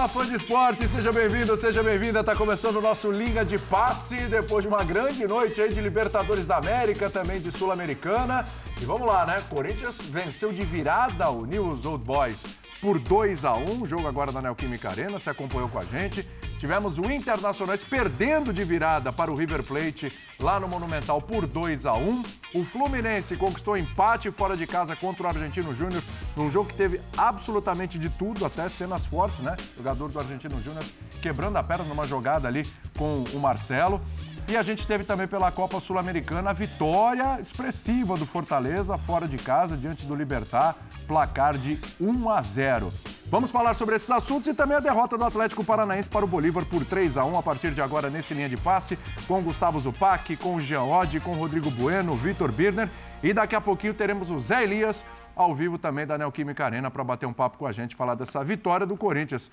Olá, fã de esporte, seja bem-vindo, seja bem-vinda. Está começando o nosso Linha de Passe, depois de uma grande noite aí de Libertadores da América, também de Sul-Americana. E vamos lá, né? Corinthians venceu de virada o News Old Boys por 2 a 1 jogo agora da Neoquímica Arena, você acompanhou com a gente. Tivemos o Internacional perdendo de virada para o River Plate lá no Monumental por 2 a 1 O Fluminense conquistou empate fora de casa contra o Argentino Júnior, num jogo que teve absolutamente de tudo, até cenas fortes, né? Jogador do Argentino Júnior quebrando a perna numa jogada ali com o Marcelo. E a gente teve também pela Copa Sul-Americana a vitória expressiva do Fortaleza fora de casa diante do Libertar, placar de 1 a 0. Vamos falar sobre esses assuntos e também a derrota do Atlético Paranaense para o Bolívar por 3 a 1 a partir de agora nesse linha de passe com Gustavo Zupac, com Jean Oddi, com Rodrigo Bueno, Vitor Birner e daqui a pouquinho teremos o Zé Elias ao vivo também da Neoquímica Arena para bater um papo com a gente, falar dessa vitória do Corinthians.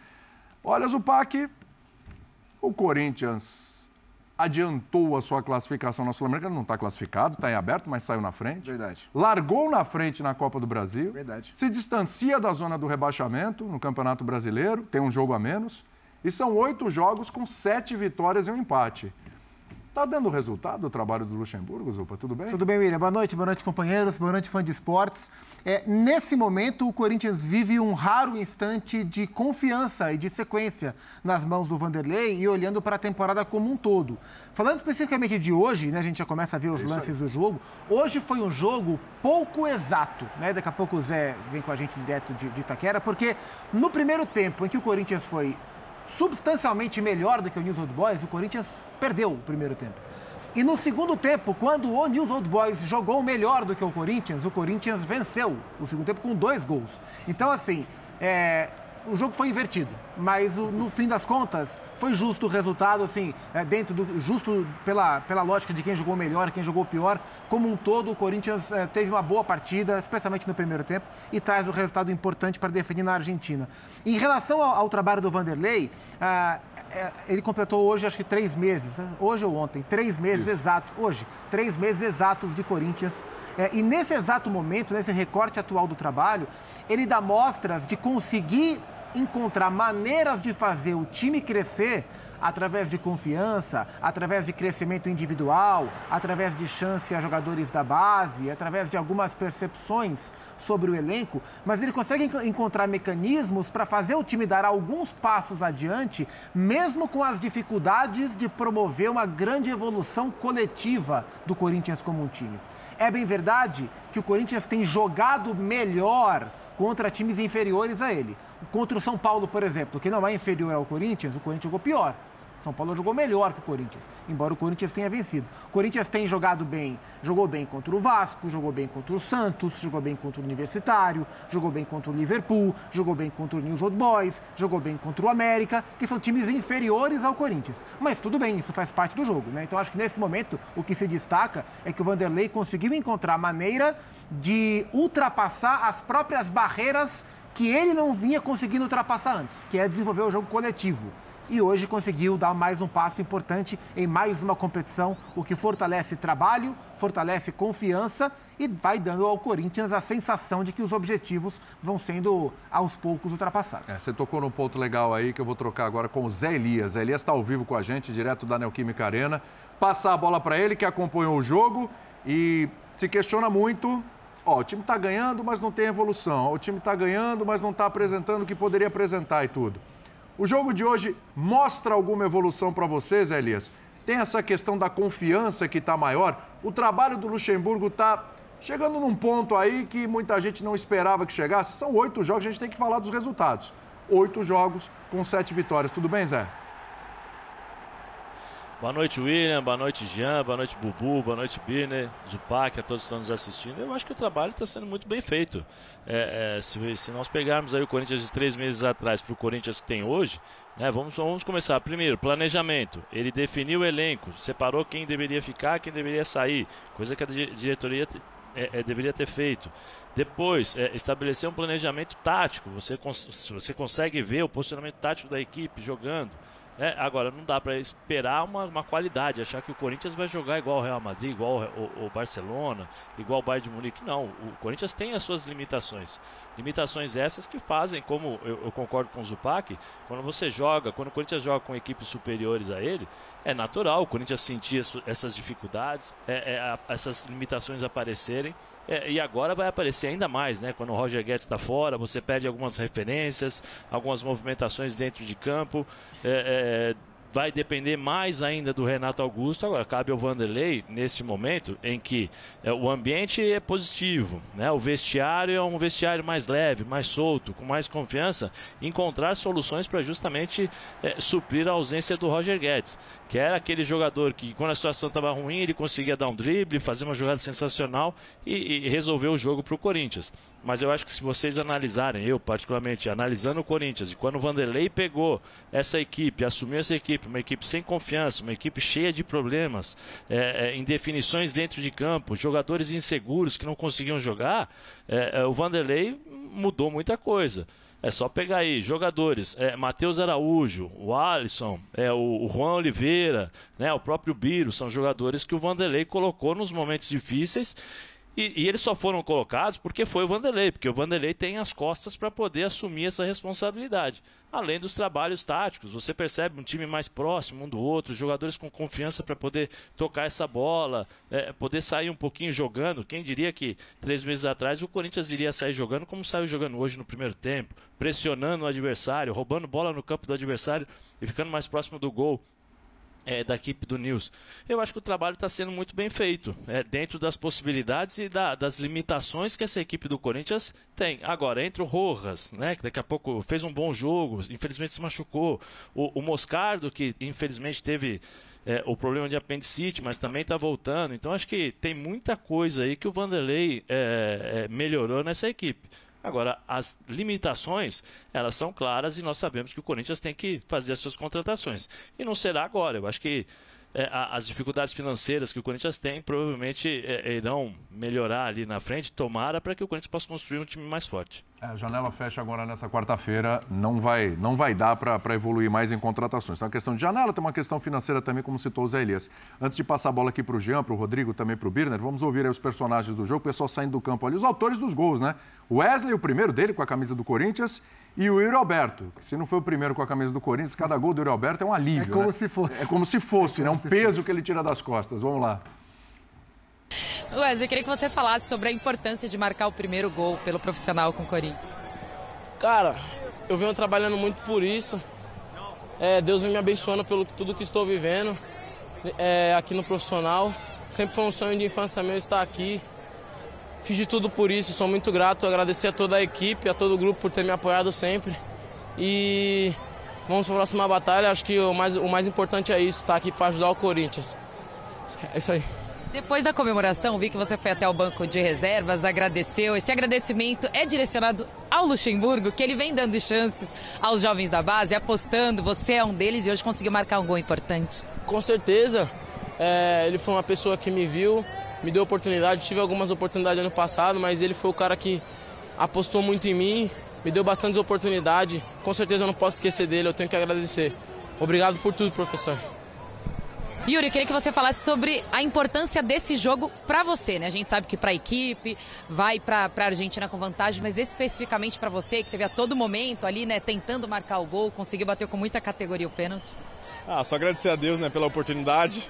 Olha, Zupac, o Corinthians adiantou a sua classificação na Sul-Americana, não está classificado, está em aberto, mas saiu na frente. Verdade. Largou na frente na Copa do Brasil. Verdade. Se distancia da zona do rebaixamento no Campeonato Brasileiro, tem um jogo a menos. E são oito jogos com sete vitórias e um empate. Está dando resultado o trabalho do Luxemburgo, Zupa? Tudo bem? Tudo bem, William. Boa noite, boa noite, companheiros, boa noite, fã de esportes. É, nesse momento, o Corinthians vive um raro instante de confiança e de sequência nas mãos do Vanderlei e olhando para a temporada como um todo. Falando especificamente de hoje, né, a gente já começa a ver os é lances aí. do jogo. Hoje foi um jogo pouco exato, né? Daqui a pouco o Zé vem com a gente direto de, de Itaquera, porque no primeiro tempo em que o Corinthians foi substancialmente melhor do que o News Old Boys, o Corinthians perdeu o primeiro tempo. E no segundo tempo, quando o News Old Boys jogou melhor do que o Corinthians, o Corinthians venceu o segundo tempo com dois gols. Então, assim, é, o jogo foi invertido, mas no fim das contas foi justo o resultado, assim, é, dentro do justo pela, pela lógica de quem jogou melhor, quem jogou pior. Como um todo, o Corinthians é, teve uma boa partida, especialmente no primeiro tempo, e traz o um resultado importante para definir na Argentina. Em relação ao, ao trabalho do Vanderlei, ah, ele completou hoje acho que três meses, né? hoje ou ontem, três meses exatos, hoje, três meses exatos de Corinthians. É, e nesse exato momento, nesse recorte atual do trabalho, ele dá mostras de conseguir encontrar maneiras de fazer o time crescer através de confiança, através de crescimento individual, através de chance a jogadores da base, através de algumas percepções sobre o elenco, mas ele consegue encontrar mecanismos para fazer o time dar alguns passos adiante, mesmo com as dificuldades de promover uma grande evolução coletiva do Corinthians como um time. É bem verdade que o Corinthians tem jogado melhor contra times inferiores a ele. Contra o São Paulo, por exemplo, que não é inferior ao Corinthians, o Corinthians jogou pior. São Paulo jogou melhor que o Corinthians, embora o Corinthians tenha vencido. O Corinthians tem jogado bem, jogou bem contra o Vasco, jogou bem contra o Santos, jogou bem contra o Universitário, jogou bem contra o Liverpool, jogou bem contra o News Old Boys, jogou bem contra o América, que são times inferiores ao Corinthians. Mas tudo bem, isso faz parte do jogo, né? Então acho que nesse momento o que se destaca é que o Vanderlei conseguiu encontrar maneira de ultrapassar as próprias barreiras que ele não vinha conseguindo ultrapassar antes, que é desenvolver o jogo coletivo e hoje conseguiu dar mais um passo importante em mais uma competição, o que fortalece trabalho, fortalece confiança e vai dando ao Corinthians a sensação de que os objetivos vão sendo aos poucos ultrapassados. É, você tocou num ponto legal aí que eu vou trocar agora com o Zé Elias. Zé Elias está ao vivo com a gente, direto da Neoquímica Arena. Passar a bola para ele, que acompanhou o jogo e se questiona muito Ó, o time está ganhando, mas não tem evolução. O time está ganhando, mas não está apresentando o que poderia apresentar e tudo. O jogo de hoje mostra alguma evolução para vocês, Elias? Tem essa questão da confiança que está maior. O trabalho do Luxemburgo está chegando num ponto aí que muita gente não esperava que chegasse. São oito jogos, a gente tem que falar dos resultados. Oito jogos com sete vitórias. Tudo bem, Zé? Boa noite, William. Boa noite, Jean. Boa noite, Bubu. Boa noite, Birner, Zupac, a todos que estão nos assistindo. Eu acho que o trabalho está sendo muito bem feito. É, é, se, se, nós pegarmos aí o Corinthians de três meses atrás para o Corinthians que tem hoje, né, vamos, vamos começar. Primeiro, planejamento. Ele definiu o elenco, separou quem deveria ficar, quem deveria sair, coisa que a diretoria é, é, deveria ter feito. Depois, é, estabelecer um planejamento tático. Você, cons você consegue ver o posicionamento tático da equipe jogando. É, agora, não dá para esperar uma, uma, qualidade, achar que o Corinthians vai jogar igual o Real Madrid, igual o, o Barcelona, igual o Bayern de Munique. Não, o Corinthians tem as suas limitações. Limitações essas que fazem, como eu, eu concordo com o Zupac, quando você joga, quando o Corinthians joga com equipes superiores a ele, é natural o Corinthians sentir essas dificuldades, é, é, essas limitações aparecerem. É, e agora vai aparecer ainda mais, né? Quando o Roger Guedes está fora, você perde algumas referências, algumas movimentações dentro de campo. É, é, vai depender mais ainda do Renato Augusto. Agora, cabe ao Vanderlei, neste momento, em que é, o ambiente é positivo, né? o vestiário é um vestiário mais leve, mais solto, com mais confiança, encontrar soluções para justamente suprir a ausência do Roger Guedes, que era aquele jogador que, quando a situação estava ruim, ele conseguia dar um drible, fazer uma jogada sensacional e, e resolver o jogo para o Corinthians. Mas eu acho que se vocês analisarem, eu particularmente, analisando o Corinthians, e quando o Vanderlei pegou essa equipe, assumiu essa equipe, uma equipe sem confiança, uma equipe cheia de problemas, é, é, em definições dentro de campo, jogadores inseguros que não conseguiam jogar, é, é o Vanderlei mudou muita coisa. É só pegar aí jogadores, é, Matheus Araújo, o Alisson, é, o, o, Juan Oliveira, né, o próprio Biro, são jogadores que o Vanderlei colocou nos momentos difíceis e, e, eles só foram colocados porque foi o Vanderlei, porque o Vanderlei tem as costas para poder assumir essa responsabilidade. Além dos trabalhos táticos, você percebe um time mais próximo um do outro, jogadores com confiança para poder tocar essa bola, é, poder sair um pouquinho jogando. Quem diria que três meses atrás o Corinthians iria sair jogando como saiu jogando hoje no primeiro tempo, pressionando o adversário, roubando bola no campo do adversário e ficando mais próximo do gol é, da equipe do News. Eu acho que o trabalho está sendo muito bem feito, é, dentro das possibilidades e da, das limitações que essa equipe do Corinthians tem. Agora, entre o Rojas, né, que daqui a pouco fez um bom jogo, infelizmente se machucou, o, o Moscardo, que infelizmente teve é, o problema de apendicite, mas também está voltando. Então acho que tem muita coisa aí que o Vanderlei é, é melhorou nessa equipe. Agora, as limitações, elas são claras e nós sabemos que o Corinthians tem que fazer as suas contratações. E não será agora. Eu acho que é, as dificuldades financeiras que o Corinthians tem provavelmente é, irão melhorar ali na frente, tomara para que o Corinthians possa construir um time mais forte. A janela fecha agora nessa quarta-feira, não vai, não vai dar para evoluir mais em contratações. Então, a questão de janela tem uma questão financeira também, como citou o Zé Elias. Antes de passar a bola aqui para o Jean, para o Rodrigo, também para o Birner, vamos ouvir aí os personagens do jogo, o pessoal saindo do campo ali, os autores dos gols, né? Wesley, o primeiro dele, com a camisa do Corinthians, e o Yuri Alberto, que se não foi o primeiro com a camisa do Corinthians, cada gol do Yuri Alberto é um alívio. É como né? se fosse. É como se fosse, é como né? Um peso fosse. que ele tira das costas. Vamos lá. Wesley, queria que você falasse sobre a importância de marcar o primeiro gol pelo profissional com o Corinthians. Cara, eu venho trabalhando muito por isso. É, Deus vem me abençoando pelo tudo que estou vivendo é, aqui no profissional. Sempre foi um sonho de infância meu estar aqui. Fiz de tudo por isso, sou muito grato. Agradecer a toda a equipe, a todo o grupo por ter me apoiado sempre. E vamos para a próxima batalha. Acho que o mais, o mais importante é isso, estar aqui para ajudar o Corinthians. É isso aí. Depois da comemoração, vi que você foi até o banco de reservas, agradeceu. Esse agradecimento é direcionado ao Luxemburgo, que ele vem dando chances aos jovens da base, apostando. Você é um deles e hoje conseguiu marcar um gol importante. Com certeza. É, ele foi uma pessoa que me viu, me deu oportunidade. Tive algumas oportunidades ano passado, mas ele foi o cara que apostou muito em mim, me deu bastante oportunidade. Com certeza eu não posso esquecer dele, eu tenho que agradecer. Obrigado por tudo, professor. Yuri, eu queria que você falasse sobre a importância desse jogo para você, né? A gente sabe que para a equipe vai para a Argentina com vantagem, mas especificamente para você, que teve a todo momento ali, né, tentando marcar o gol, conseguiu bater com muita categoria o pênalti. Ah, só agradecer a Deus, né, pela oportunidade.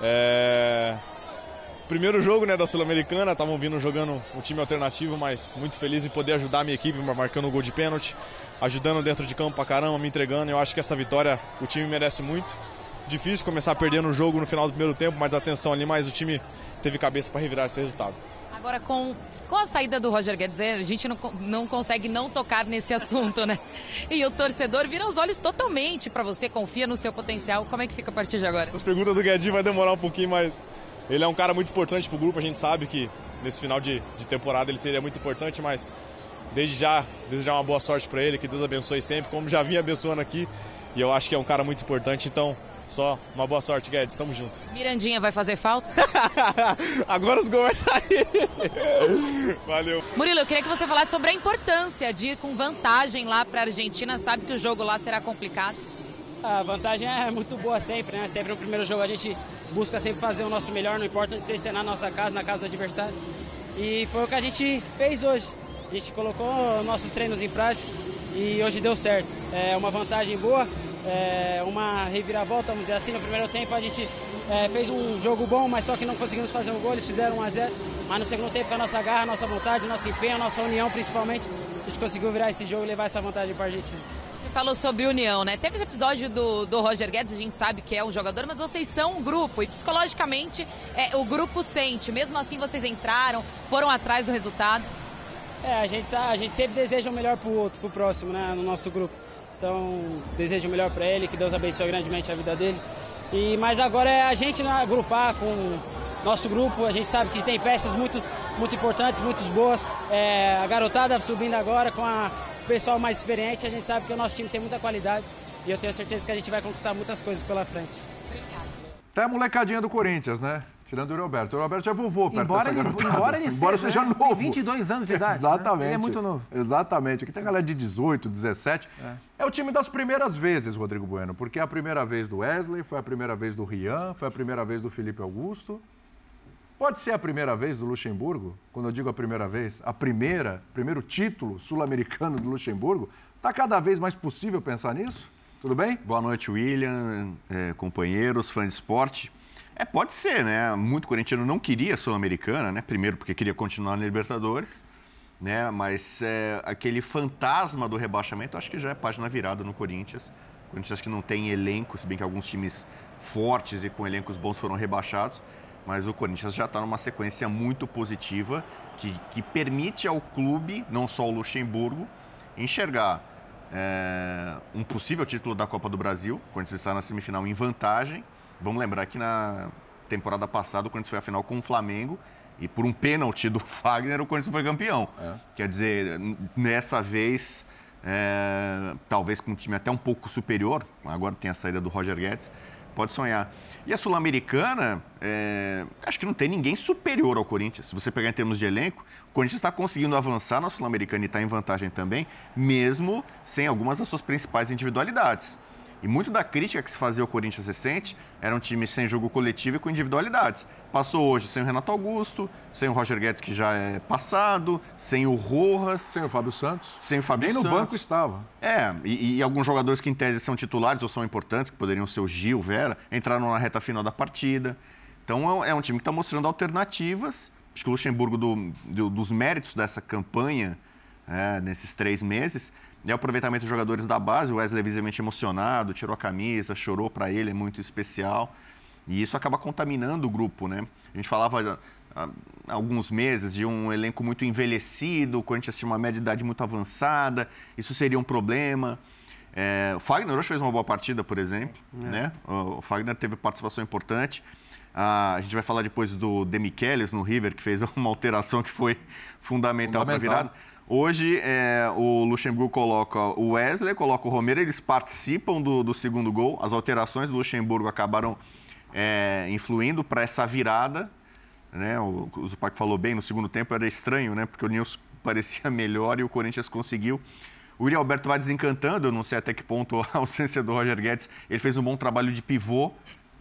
É... Primeiro jogo, né, da Sul-Americana, estavam vindo jogando um time alternativo, mas muito feliz em poder ajudar a minha equipe, marcando o gol de pênalti, ajudando dentro de campo pra caramba, me entregando. Eu acho que essa vitória o time merece muito difícil começar perdendo o jogo no final do primeiro tempo, mais atenção ali, mas o time teve cabeça para revirar esse resultado. Agora, com, com a saída do Roger Guedes, é, a gente não, não consegue não tocar nesse assunto, né? E o torcedor vira os olhos totalmente para você, confia no seu potencial. Como é que fica a partir de agora? Essas perguntas do Guedes vai demorar um pouquinho, mas ele é um cara muito importante para o grupo. A gente sabe que nesse final de, de temporada ele seria muito importante, mas desde já, desejar uma boa sorte para ele, que Deus abençoe sempre, como já vinha abençoando aqui. E eu acho que é um cara muito importante, então só uma boa sorte, Guedes. Tamo junto. Mirandinha vai fazer falta? Agora os gols vão sair. Valeu. Murilo, eu queria que você falasse sobre a importância de ir com vantagem lá para a Argentina. Sabe que o jogo lá será complicado? A vantagem é muito boa sempre, né? Sempre no primeiro jogo a gente busca sempre fazer o nosso melhor, não importa se ser na nossa casa, na casa do adversário. E foi o que a gente fez hoje. A gente colocou nossos treinos em prática e hoje deu certo. É uma vantagem boa, é uma reviravolta, vamos dizer assim. No primeiro tempo a gente é, fez um jogo bom, mas só que não conseguimos fazer um gol, eles fizeram 1 a 0 Mas no segundo tempo, com a nossa garra, a nossa vontade, o nosso empenho, a nossa união principalmente, a gente conseguiu virar esse jogo e levar essa vantagem para a Argentina. Você falou sobre união, né? Teve esse episódio do, do Roger Guedes, a gente sabe que é um jogador, mas vocês são um grupo e psicologicamente é, o grupo sente. Mesmo assim, vocês entraram, foram atrás do resultado. É, a gente, a gente sempre deseja o melhor pro outro, pro próximo, né? No nosso grupo. Então, desejo o melhor para ele, que Deus abençoe grandemente a vida dele. E, mas agora é a gente agrupar com nosso grupo. A gente sabe que tem peças muito, muito importantes, muito boas. É, a garotada subindo agora com a, o pessoal mais experiente. A gente sabe que o nosso time tem muita qualidade e eu tenho certeza que a gente vai conquistar muitas coisas pela frente. Obrigada. Até a molecadinha do Corinthians, né? Tirando o Roberto. O Roberto já é vovô perto embora dessa ele, Embora ele embora seja, seja né? novo. Tem 22 anos de idade. Exatamente. Né? Ele é muito novo. Exatamente. Aqui tem a galera de 18, 17. É. é. o time das primeiras vezes, Rodrigo Bueno, porque é a primeira vez do Wesley, foi a primeira vez do Rian, foi a primeira vez do Felipe Augusto. Pode ser a primeira vez do Luxemburgo? Quando eu digo a primeira vez, a primeira, primeiro título sul-americano do Luxemburgo. Está cada vez mais possível pensar nisso? Tudo bem? Boa noite, William, é, companheiros, fãs de esporte. É, pode ser, né? Muito corintiano não queria a Sul-Americana, né? Primeiro porque queria continuar na Libertadores, né? Mas é, aquele fantasma do rebaixamento, acho que já é página virada no Corinthians. O Corinthians acho que não tem elenco, se bem que alguns times fortes e com elencos bons foram rebaixados. Mas o Corinthians já está numa sequência muito positiva que, que permite ao clube, não só o Luxemburgo, enxergar é, um possível título da Copa do Brasil. O Corinthians está na semifinal em vantagem Vamos lembrar que na temporada passada o Corinthians foi à final com o Flamengo e por um pênalti do Fagner o Corinthians foi campeão. É. Quer dizer, nessa vez, é, talvez com um time até um pouco superior, agora tem a saída do Roger Guedes, pode sonhar. E a Sul-Americana, é, acho que não tem ninguém superior ao Corinthians. Se você pegar em termos de elenco, o Corinthians está conseguindo avançar na Sul-Americana e está em vantagem também, mesmo sem algumas das suas principais individualidades. E muito da crítica que se fazia ao Corinthians recente era um time sem jogo coletivo e com individualidades. Passou hoje sem o Renato Augusto, sem o Roger Guedes, que já é passado, sem o Rojas. Sem o Fábio Santos. Sem o Fábio Nem Santos. no banco estava. É, e, e, alguns jogadores que em tese são titulares ou são importantes, que poderiam ser o Gil, Vera, entraram na reta final da partida. Então é, é um time que está mostrando alternativas. Acho que o Luxemburgo, do, do, dos méritos dessa campanha, é, nesses três meses, e o aproveitamento dos jogadores da base, o Wesley é visivelmente emocionado, tirou a camisa, chorou para ele, é muito especial. E isso acaba contaminando o grupo, né? A gente falava há alguns meses de um elenco muito envelhecido, o Corinthians tinha uma média de idade muito avançada, isso seria um problema. É, o Fagner hoje fez uma boa partida, por exemplo, é. né? O Fagner teve participação importante. Ah, a gente vai falar depois do Demichelis no River, que fez uma alteração que foi fundamental, fundamental. para a virada. Hoje, é, o Luxemburgo coloca o Wesley, coloca o Romero, eles participam do, do segundo gol. As alterações do Luxemburgo acabaram é, influindo para essa virada. Né? O, o Zupac falou bem, no segundo tempo era estranho, né? porque o Nils parecia melhor e o Corinthians conseguiu. O Yuri Alberto vai desencantando, eu não sei até que ponto a ausência do Roger Guedes. Ele fez um bom trabalho de pivô,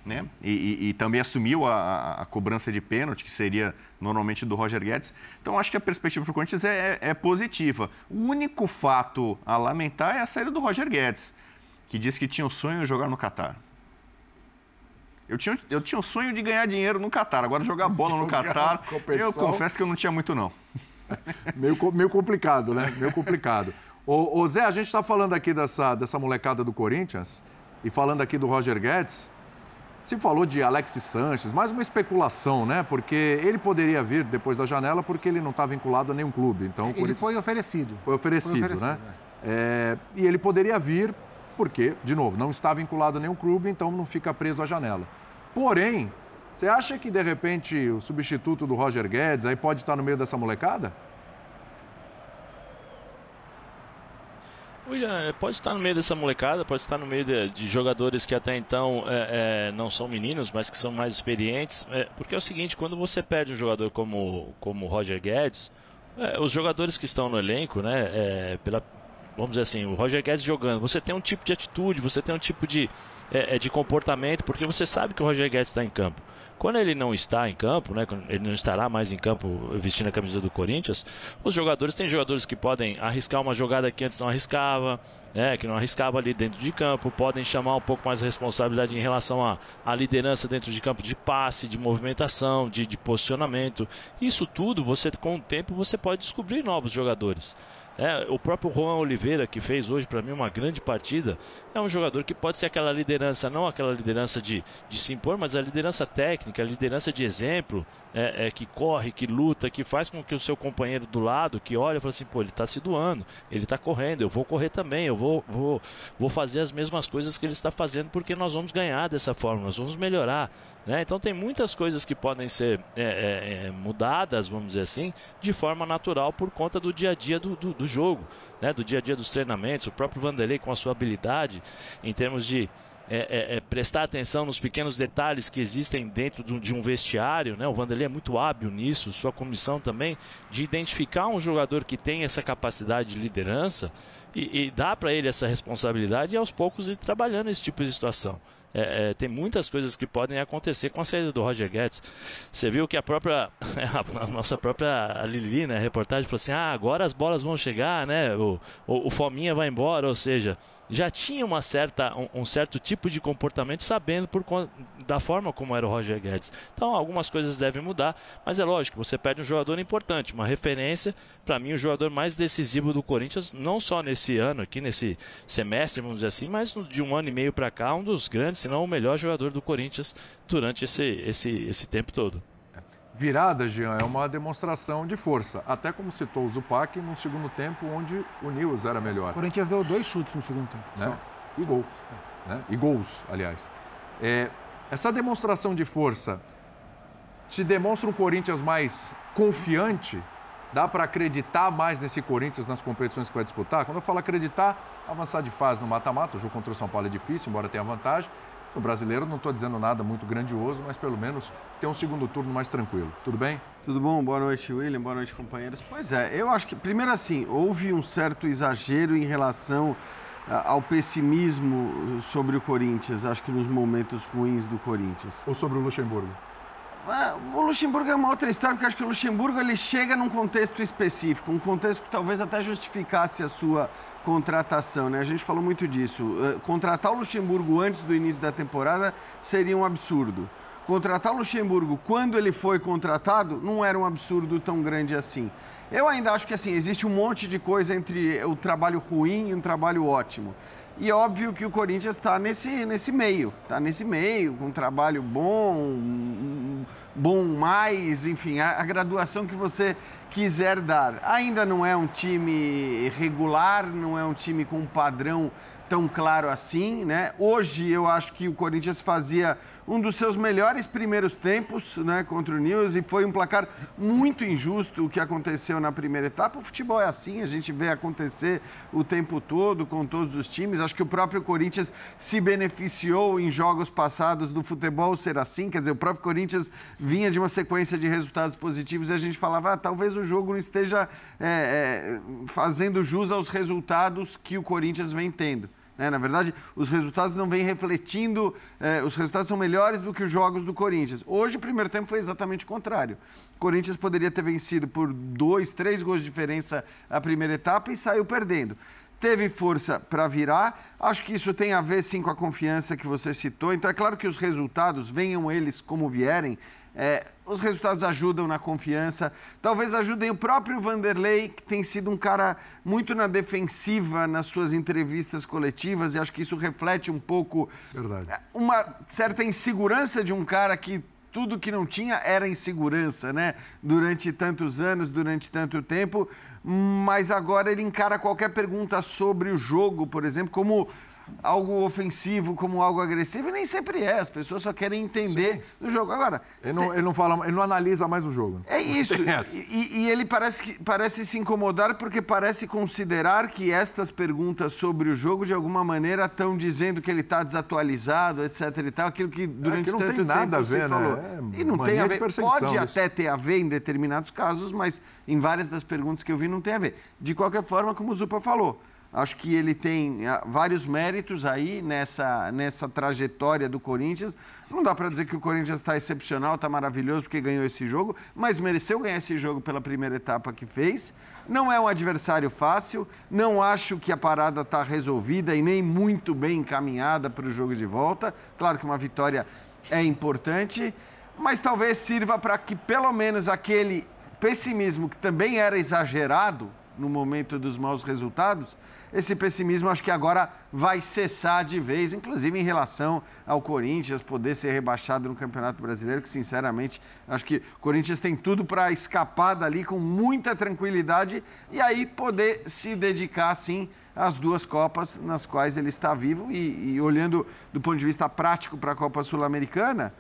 né? E, e, e, também assumiu a, a, cobrança de pênalti, que seria normalmente do Roger Guedes. Então, acho que a perspectiva para o Corinthians é, é, é, positiva. O único fato a lamentar é a saída do Roger Guedes, que disse que tinha o sonho de jogar no Catar. Eu tinha, eu tinha o sonho de ganhar dinheiro no Catar, agora jogar bola no Catar, eu confesso que eu não tinha muito, não. meio, meio complicado, né? Meio complicado. Ô, ô Zé, a gente está falando aqui dessa, dessa molecada do Corinthians e falando aqui do Roger Guedes. Se falou de Alexis Sanches, mais uma especulação, né? Porque ele poderia vir depois da janela porque ele não está vinculado a nenhum clube. Então, ele ele foi oferecido. Foi oferecido, foi oferecido né? É. É, e ele poderia vir porque, de novo, não está vinculado a nenhum clube, então não fica preso à janela. Porém, você acha que de repente o substituto do Roger Guedes aí pode estar no meio dessa molecada? William, é, pode estar no meio dessa molecada, pode estar no meio de, de jogadores que até então é, é, não são meninos, mas que são mais experientes. É, porque é o seguinte, quando você perde um jogador como como Roger Guedes, é, os jogadores que estão no elenco, né, é, pela vamos dizer assim, o Roger Guedes jogando, você tem um tipo de atitude, você tem um tipo de, de comportamento, porque você sabe que o Roger Guedes está em campo. Quando ele não está em campo, né, ele não estará mais em campo vestindo a camisa do Corinthians, os jogadores têm jogadores que podem arriscar uma jogada que antes não arriscava, né, que não arriscava ali dentro de campo, podem chamar um pouco mais a responsabilidade em relação à, à liderança dentro de campo de passe, de movimentação, de, de posicionamento. Isso tudo, você com o tempo, você pode descobrir novos jogadores. É, o próprio Juan Oliveira, que fez hoje para mim uma grande partida, é um jogador que pode ser aquela liderança, não aquela liderança de, de se impor, mas a liderança técnica, a liderança de exemplo, é, é, que corre, que luta, que faz com que o seu companheiro do lado, que olha e fala assim, pô, ele está se doando, ele está correndo, eu vou correr também, eu vou, vou, vou fazer as mesmas coisas que ele está fazendo, porque nós vamos ganhar dessa forma, nós vamos melhorar. Né? Então tem muitas coisas que podem ser é, é, é, mudadas, vamos dizer assim, de forma natural por conta do dia a dia do, do, do jogo, né? do dia a dia dos treinamentos. O próprio Vanderlei com a sua habilidade em termos de é, é, é, prestar atenção nos pequenos detalhes que existem dentro de um vestiário, né? O Vanderlei é muito hábil nisso, sua comissão também, de identificar um jogador que tem essa capacidade de liderança e, e dar para ele essa responsabilidade e aos poucos ir trabalhando esse tipo de situação. É, é, tem muitas coisas que podem acontecer com a saída do Roger Guedes. Você viu que a própria, a nossa própria Lili, né, reportagem falou assim: ah, agora as bolas vão chegar, né? O, o, o Fominha vai embora, ou seja, já tinha uma certa, um, um, certo tipo de comportamento sabendo por da forma como era o Roger Guedes. Então algumas coisas devem mudar, mas é lógico, você perde um jogador importante, uma referência, para mim o jogador mais decisivo do Corinthians, não só nesse ano aqui, nesse semestre, vamos dizer assim, mas de um ano e meio para cá, um dos grandes, se não o melhor jogador do Corinthians durante esse, esse, esse tempo todo. Virada, Jean, é uma demonstração de força. Até como citou o Zupac no segundo tempo, onde o Nils era melhor. O Corinthians deu dois chutes no segundo tempo. Né? E gols. Né? E gols, aliás. É, essa demonstração de força te demonstra um Corinthians mais confiante? Dá para acreditar mais nesse Corinthians nas competições que vai disputar? Quando eu falo acreditar, avançar de fase no mata-mata, o jogo contra o São Paulo é difícil, embora tenha vantagem, no brasileiro não estou dizendo nada muito grandioso, mas pelo menos ter um segundo turno mais tranquilo. Tudo bem? Tudo bom? Boa noite, William. Boa noite, companheiros. Pois é, eu acho que, primeiro assim, houve um certo exagero em relação ao pessimismo sobre o Corinthians, acho que nos momentos ruins do Corinthians. Ou sobre o Luxemburgo? É, o Luxemburgo é uma outra história, porque acho que o Luxemburgo ele chega num contexto específico, um contexto que talvez até justificasse a sua contratação, né? A gente falou muito disso. Uh, contratar o Luxemburgo antes do início da temporada seria um absurdo. Contratar o Luxemburgo quando ele foi contratado não era um absurdo tão grande assim. Eu ainda acho que assim existe um monte de coisa entre o trabalho ruim e um trabalho ótimo. E óbvio que o Corinthians está nesse, nesse meio, está nesse meio, com um trabalho bom, bom mais, enfim, a, a, graduação que você quiser dar. Ainda não é um time regular, não é um time com um padrão tão claro assim, né? Hoje eu acho que o Corinthians fazia um dos seus melhores primeiros tempos né, contra o News e foi um placar muito injusto o que aconteceu na primeira etapa. O futebol é assim, a gente vê acontecer o tempo todo com todos os times. Acho que o próprio Corinthians se beneficiou em jogos passados do futebol ser assim, quer dizer, o próprio Corinthians vinha de uma sequência de resultados positivos e a gente falava, ah, talvez o jogo não esteja é, é, fazendo jus aos resultados que o Corinthians vem tendo. Né? Na verdade, os resultados não vêm refletindo, eh, os resultados são melhores do que os jogos do Corinthians. Hoje, o primeiro tempo foi exatamente o contrário. O Corinthians poderia ter vencido por dois, três gols de diferença a primeira etapa e saiu perdendo. Teve força para virar. Acho que isso tem a ver sim com a confiança que você citou. Então, é claro que os resultados, venham eles como vierem, é, os resultados ajudam na confiança, talvez ajudem o próprio Vanderlei, que tem sido um cara muito na defensiva nas suas entrevistas coletivas, e acho que isso reflete um pouco Verdade. É, uma certa insegurança de um cara que tudo que não tinha era insegurança, né? Durante tantos anos, durante tanto tempo, mas agora ele encara qualquer pergunta sobre o jogo, por exemplo, como algo ofensivo como algo agressivo, e nem sempre é. As pessoas só querem entender Sim. o jogo. Agora. Ele não, tem... ele não fala, ele não analisa mais o jogo. É isso. E, e, ele parece, parece se incomodar porque parece considerar que estas perguntas sobre o jogo, de alguma maneira, estão dizendo que ele está desatualizado, etc. e tal, aquilo que durante é, que não tanto tem nada a ver, falou. Né? É e não tem a ver. Pode isso. até ter a ver em determinados casos, mas em várias das perguntas que eu vi não tem a ver. De qualquer forma, como o Zupa falou Acho que ele tem ah, vários méritos aí nessa, nessa trajetória do Corinthians. Não dá para dizer que o Corinthians está excepcional, está maravilhoso porque ganhou esse jogo, mas mereceu ganhar esse jogo pela primeira etapa que fez. Não é um adversário fácil, não acho que a parada está resolvida e nem muito bem encaminhada para o jogo de volta. Claro que uma vitória é importante, mas talvez sirva para que pelo menos aquele pessimismo que também era exagerado no momento dos maus resultados, esse pessimismo acho que agora vai cessar de vez, inclusive em relação ao Corinthians poder ser rebaixado no Campeonato Brasileiro, que sinceramente acho que o Corinthians tem tudo para escapar dali com muita tranquilidade e aí poder se dedicar sim às duas Copas nas quais ele está vivo e, e olhando do ponto de vista prático para a Copa Sul-Americana,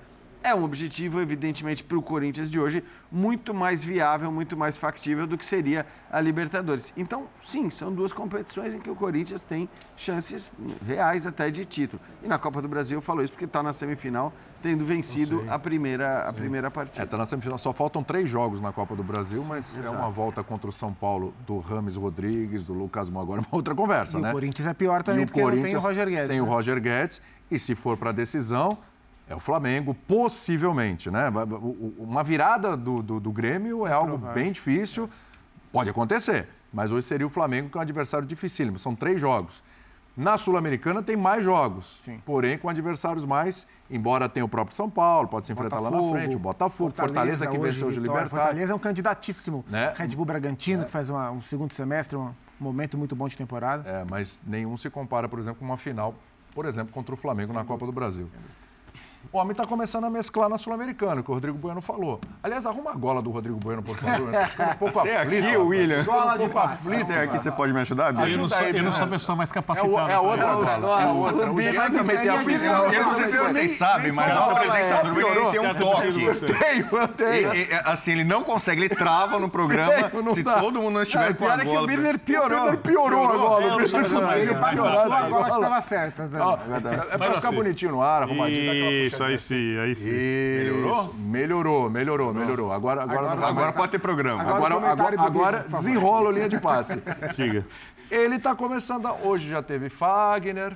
é um objetivo, evidentemente, para o Corinthians de hoje muito mais viável, muito mais factível do que seria a Libertadores. Então, sim, são duas competições em que o Corinthians tem chances reais até de título. E na Copa do Brasil eu falo isso porque está na semifinal, tendo vencido a primeira, a primeira partida. É, tá na semifinal. Só faltam três jogos na Copa do Brasil, mas é exato. uma volta contra o São Paulo do Rames Rodrigues, do Lucas Mo, agora é uma outra conversa, E né? o Corinthians é pior E também, o porque não tem o Corinthians Roger Guedes. Sem o né? Roger Guedes. E se for para decisão, é o Flamengo, possivelmente, né? Uma virada do, do, do Grêmio é algo bem difícil. Pode acontecer, mas hoje seria o Flamengo, que é um adversário dificílimo. São três jogos. Na Sul-Americana tem mais jogos, Sim. porém com adversários mais, embora tenha o próprio São Paulo, pode se enfrentar lá na frente, o Botafogo, Fortaleza, que hoje, venceu de Vitória. Libertad. Fortaleza é um candidatíssimo. Né? Red Bull Bragantino, que faz uma- um segundo semestre, um momento muito bom de temporada. É, mas nenhum se compara, por exemplo, com uma final, por exemplo, contra o Flamengo na Copa do Brasil. O homem está começando a mesclar na Sul-Americana, que o Rodrigo Bueno falou. Aliás, arruma a gola do Rodrigo Bueno, por favor. Eu tô ficando um pouco Tem aflito. aqui o William. Gola de Um pouco passe. aflito. É aqui, você pode me ajudar, Eu não, Bia? sou, aí, eu não sou a pessoa mais É, capacitada. o, é a outra gola. É outra. O Jean também tem a aflição. Eu não sei se vocês sabem, mas a outra apresentadora ele tem um toque. Tenho, eu tenho. E- assim, ele não consegue, ele trava no programa se todo mundo não estiver com pior a é que o. Birner piorou. Ele piorou a gola. É, O Birner conseguiu Passou piorar a bola que gola. estava certa. É pra ficar assim. bonitinho no ar, arrumadinho. Isso, aí sim, aí sim. Melhorou? Melhorou, melhorou, melhorou. Agora, agora, Agora- Agora pode ter programa. Agora- Agora, o agora, favor. desenrola a linha de passe. Diga. Ele está começando. A... Hoje já teve Fagner,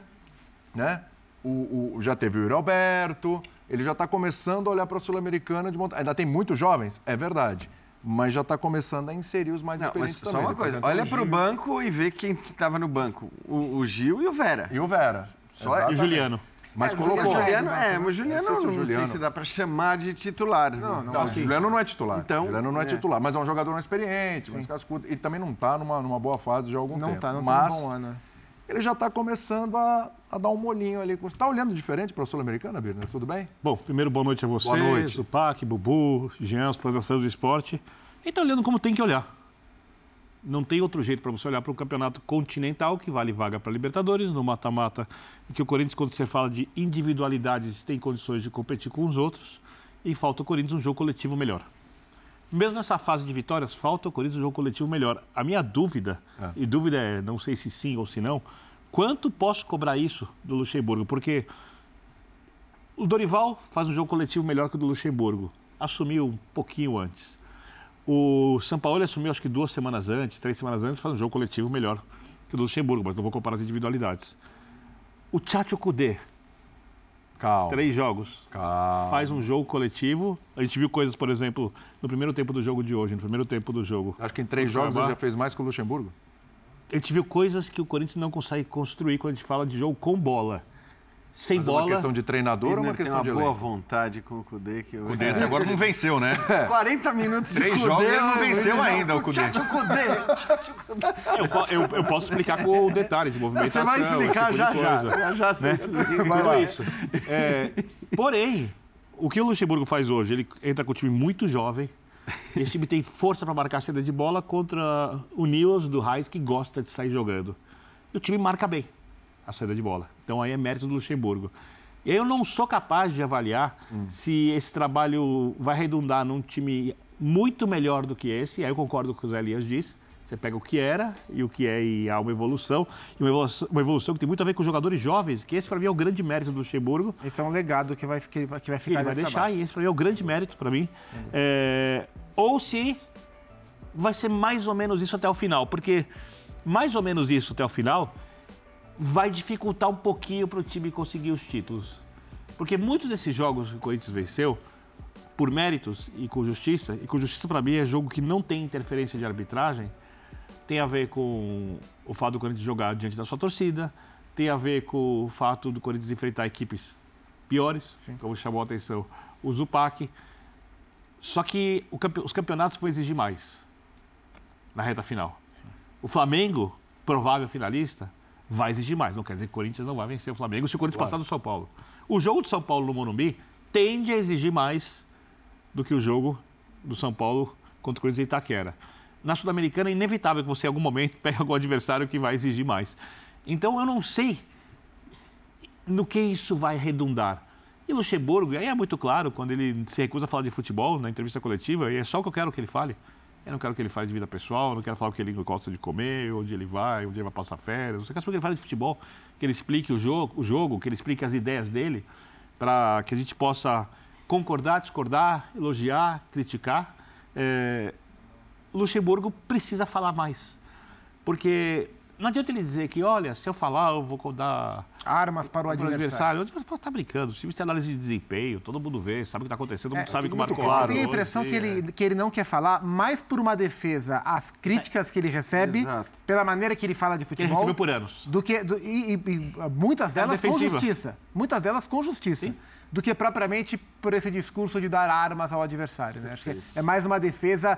né? O, o- já teve o Yuri Alberto. Ele já está começando a olhar para a Sul-Americana de monta... Ainda tem muitos jovens, é verdade. Mas já está começando a inserir os mais Não, mas experientes só também. uma Depois coisa, olha o para o banco e vê quem estava no banco. O, o Gil e o Vera. E o Vera. Só- E Exatamente. Juliano. Mas É, colocou. Juliano é, é, mas o Juliano Não sei se o não, sei se dá para chamar de titular. Não, não. Não, o Juliano não é titular. Então, Juliano não é, é. titular, mas é um jogador mais experiente, mais cascudo. E também não está numa, numa boa fase já há algum Não tempo. tá, não mas tem um bom ano. ele já está começando a, a dar um molinho ali. Está olhando diferente para a Sul-Americana, Birner? Tudo bem? Bom, primeiro boa noite a vocês, Boa noite. o Pac, Bubu, Jean, os fãs do esporte. E tá olhando como tem que olhar. Não tem outro jeito para você olhar para um campeonato continental que vale vaga para Libertadores, no mata-mata, que o Corinthians, quando você fala de individualidades, tem condições de competir com os outros, e falta o Corinthians um jogo coletivo melhor. Mesmo nessa fase de vitórias, falta o Corinthians um jogo coletivo melhor. A minha dúvida, e dúvida é, não sei se sim ou se não, quanto posso cobrar isso do Luxemburgo? Porque o Dorival faz um jogo coletivo melhor que o do Luxemburgo. Assumiu um pouquinho antes. O São Paulo assumiu acho que duas semanas antes, três semanas antes, faz um jogo coletivo melhor que o do Luxemburgo, mas não vou comparar as individualidades. O Tchatcho Kudê, Calma. três jogos, Calma. faz um jogo coletivo. A gente viu coisas, por exemplo, no primeiro tempo do jogo de hoje, no primeiro tempo do jogo. Acho que em três jogos ele já fez mais que o Luxemburgo. A gente viu coisas que o Corinthians não consegue construir quando a gente fala de jogo com bola. Sem Mas é bola. uma questão de treinador ou uma tem questão uma de boa elenco? vontade com o Kudê. Que eu... Kudê até agora não venceu, né? 40 minutos de Três Kudê, jogos ele não eu- venceu eu- ainda, o Kudê. Tchatcho Kudê. Eu, eu- eu posso explicar com detalhes de Você movimentação. vai explicar esse já tipo de já. coisa. Já já você explica. Tudo isso. É, porém, o que o Luxemburgo faz hoje? Ele entra com um time muito jovem. Esse time tem força para marcar a saída de bola contra o Nils do Reis, que gosta de sair jogando. E o time marca bem a saída de bola. Então aí é mérito do Luxemburgo. Eu não sou capaz de avaliar se esse trabalho vai redundar num time muito melhor do que esse. Aí eu concordo com o que o Zé Elias disse. Você pega o que era e o que é e há uma evolução. E uma evolução, uma evolução que tem muito a ver com jogadores jovens, que esse para mim é o grande mérito do Luxemburgo. Esse é um legado que vai, que vai, que vai Que ficar ele vai deixar, trabalho. e esse para mim é o grande mérito para mim. É, ou se vai ser mais ou menos isso até o final, porque mais ou menos isso até o final, vai dificultar um pouquinho para o time conseguir os títulos. Porque muitos desses jogos que o Corinthians venceu, por méritos e com justiça, e com justiça para mim é jogo que não tem interferência de arbitragem, tem a ver com o fato do Corinthians jogar diante da sua torcida, tem a ver com o fato do Corinthians enfrentar equipes piores, Sim. como chamou a atenção o Zupac. Só que campe os campeonatos vão exigir mais na reta final. Sim. O Flamengo, provável finalista, vai exigir mais. Não quer dizer que o Corinthians não vai vencer o Flamengo se o Corinthians claro. passar do São Paulo. O jogo do São Paulo no Morumbi tende a exigir mais do que o jogo do São Paulo contra o Corinthians em Itaquera. Na Sul-Americana é inevitável que você em algum momento pegue algum adversário que vai exigir mais. Então eu não sei no que isso vai redundar. E Luxemburgo, aí é muito claro, quando ele se recusa a falar de futebol na entrevista coletiva, e é só o que eu quero que ele fale. Eu não quero que ele fale de vida pessoal, não quero falar o que ele gosta de comer, onde ele vai, onde ele vai passar férias. Eu quero que ele fale de futebol, que ele explique o jogo, o jogo que ele explique as ideias dele, para que a gente possa concordar, discordar, elogiar, criticar. É... Luxemburgo precisa falar mais. Porque não adianta ele dizer que, olha, se eu falar, eu vou dar armas para o adversário. adversário. Você está brincando. O time tem análise de desempenho, todo mundo vê, sabe o que está acontecendo, todo mundo é, sabe que o Marco claro. Tem a impressão que, ele, que ele não quer falar mais por uma defesa às críticas que ele recebe, Exato. pela maneira que ele fala de futebol. Que ele recebeu por anos. Do que, do, e, e, muitas é delas é com justiça. Muitas delas com justiça. Sim do que propriamente por esse discurso de dar armas ao adversário. Né? Acho que é mais uma defesa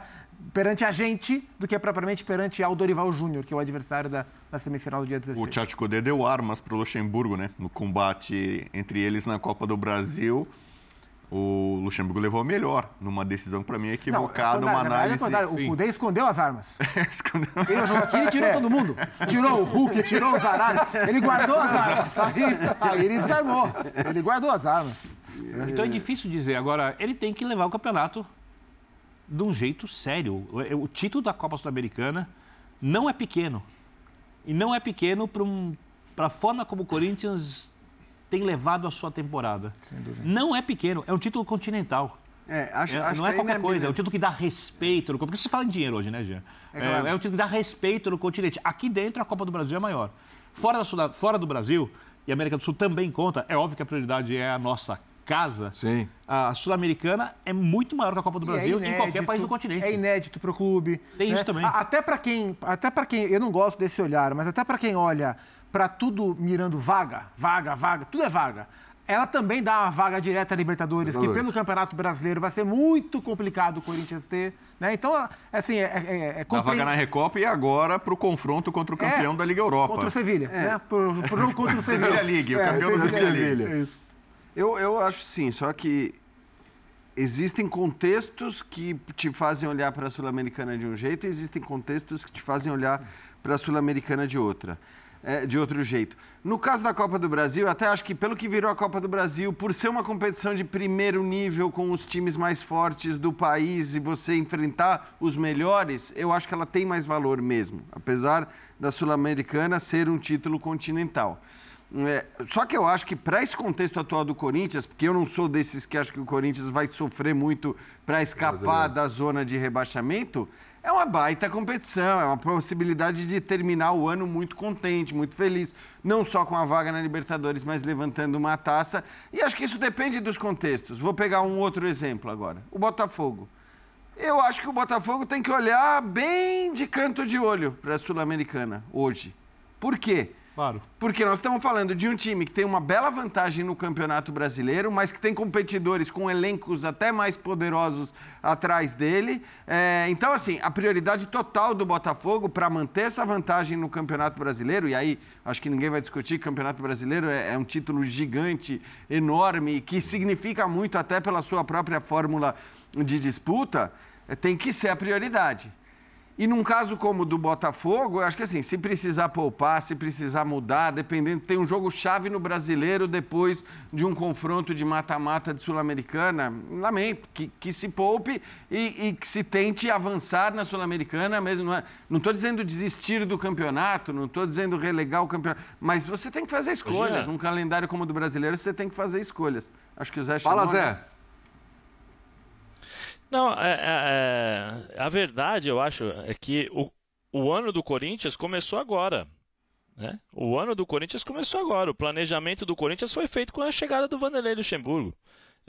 perante a gente do que propriamente perante ao Dorival Júnior, que é o adversário da, da semifinal do dia 16. O Tchatcho Codê deu armas para o Luxemburgo, né? No combate entre eles na Copa do Brasil. O Luxemburgo levou a melhor numa decisão para mim equivocada, uma análise. o Cudê escondeu as armas. escondeu. Ele jogou aqui e tirou todo mundo. Tirou o Hulk, tirou os Araras. Ele guardou as armas. Aí, aí ele desarmou. Ele guardou as armas. Então é difícil dizer. Agora, ele tem que levar o campeonato de um jeito sério. O, título da Copa Sul-Americana não é pequeno. E não é pequeno para um, a forma como o Corinthians tem levado a sua temporada. Não é pequeno, é um título continental. É, acho, é, acho não é qualquer é coisa, é um título que dá respeito. No, porque você fala em dinheiro hoje, né, Jean? É, claro. é, um título que dá respeito no continente. Aqui dentro, a Copa do Brasil é maior. Fora, da, fora do Brasil, e a América do Sul também conta, é óbvio que a prioridade é a nossa casa, Sim. a Sul-Americana é muito maior que a Copa do é Brasil é inédito, em qualquer país do continente. É inédito para o clube. Tem né? isso também. Até para quem, até para quem, eu não gosto desse olhar, mas até para quem olha para tudo mirando vaga, vaga, vaga, tudo é vaga. Ela também dá uma vaga direta à Libertadores, Libertadores, que pelo Campeonato Brasileiro vai ser muito complicado o Corinthians ter. Né? Então, assim, é, é, é Dá vaga na Recopa e agora para o confronto contra o campeão é, da Liga Europa. Contra o Sevilha, é. né? Pro, pro, contra o Sevilha. Sevilha League, o campeão da Sevilha League. Eu, eu acho sim, só que existem contextos que te fazem olhar para a Sul-Americana de um jeito e existem contextos que te fazem olhar para a Sul-Americana de outra. É, de outro jeito. No caso da Copa do Brasil, até acho que pelo que virou a Copa do Brasil, por ser uma competição de primeiro nível com os times mais fortes do país e você enfrentar os melhores, eu acho que ela tem mais valor mesmo, apesar da Sul-Americana ser um título continental. É, só que eu acho que para esse contexto atual do Corinthians, porque eu não sou desses que acham que o Corinthians vai sofrer muito para escapar da zona de rebaixamento, é uma baita competição, é uma possibilidade de terminar o ano muito contente, muito feliz, não só com a vaga na Libertadores, mas levantando uma taça. E acho que isso depende dos contextos. Vou pegar um outro exemplo agora: o Botafogo. Eu acho que o Botafogo tem que olhar bem de canto de olho para a Sul-Americana hoje. Por quê? Claro. Porque nós estamos falando de um time que tem uma bela vantagem no Campeonato Brasileiro, mas que tem competidores com elencos até mais poderosos atrás dele. É, então, assim, a prioridade total do Botafogo para manter essa vantagem no Campeonato Brasileiro, e aí acho que ninguém vai discutir Campeonato Brasileiro é, é um título gigante, enorme, que significa muito até pela sua própria fórmula de disputa, é, tem que ser a prioridade. E num caso como o do Botafogo, eu acho que assim, se precisar poupar, se precisar mudar, dependendo, tem um jogo chave no brasileiro depois de um confronto de mata-mata de Sul-Americana, lamento, que, que se poupe e, e, que se tente avançar na Sul-Americana mesmo. Não estou é, dizendo desistir do campeonato, não estou dizendo relegar o campeonato, mas você tem que fazer escolhas. Num calendário como o do brasileiro, você tem que fazer escolhas. Acho que o Zé Fala, Zé. Né? Não, é, é, é, a verdade, eu acho, é que o, o ano do Corinthians começou agora. Né? O ano do Corinthians começou agora. O planejamento do Corinthians foi feito com a chegada do Vanderlei Luxemburgo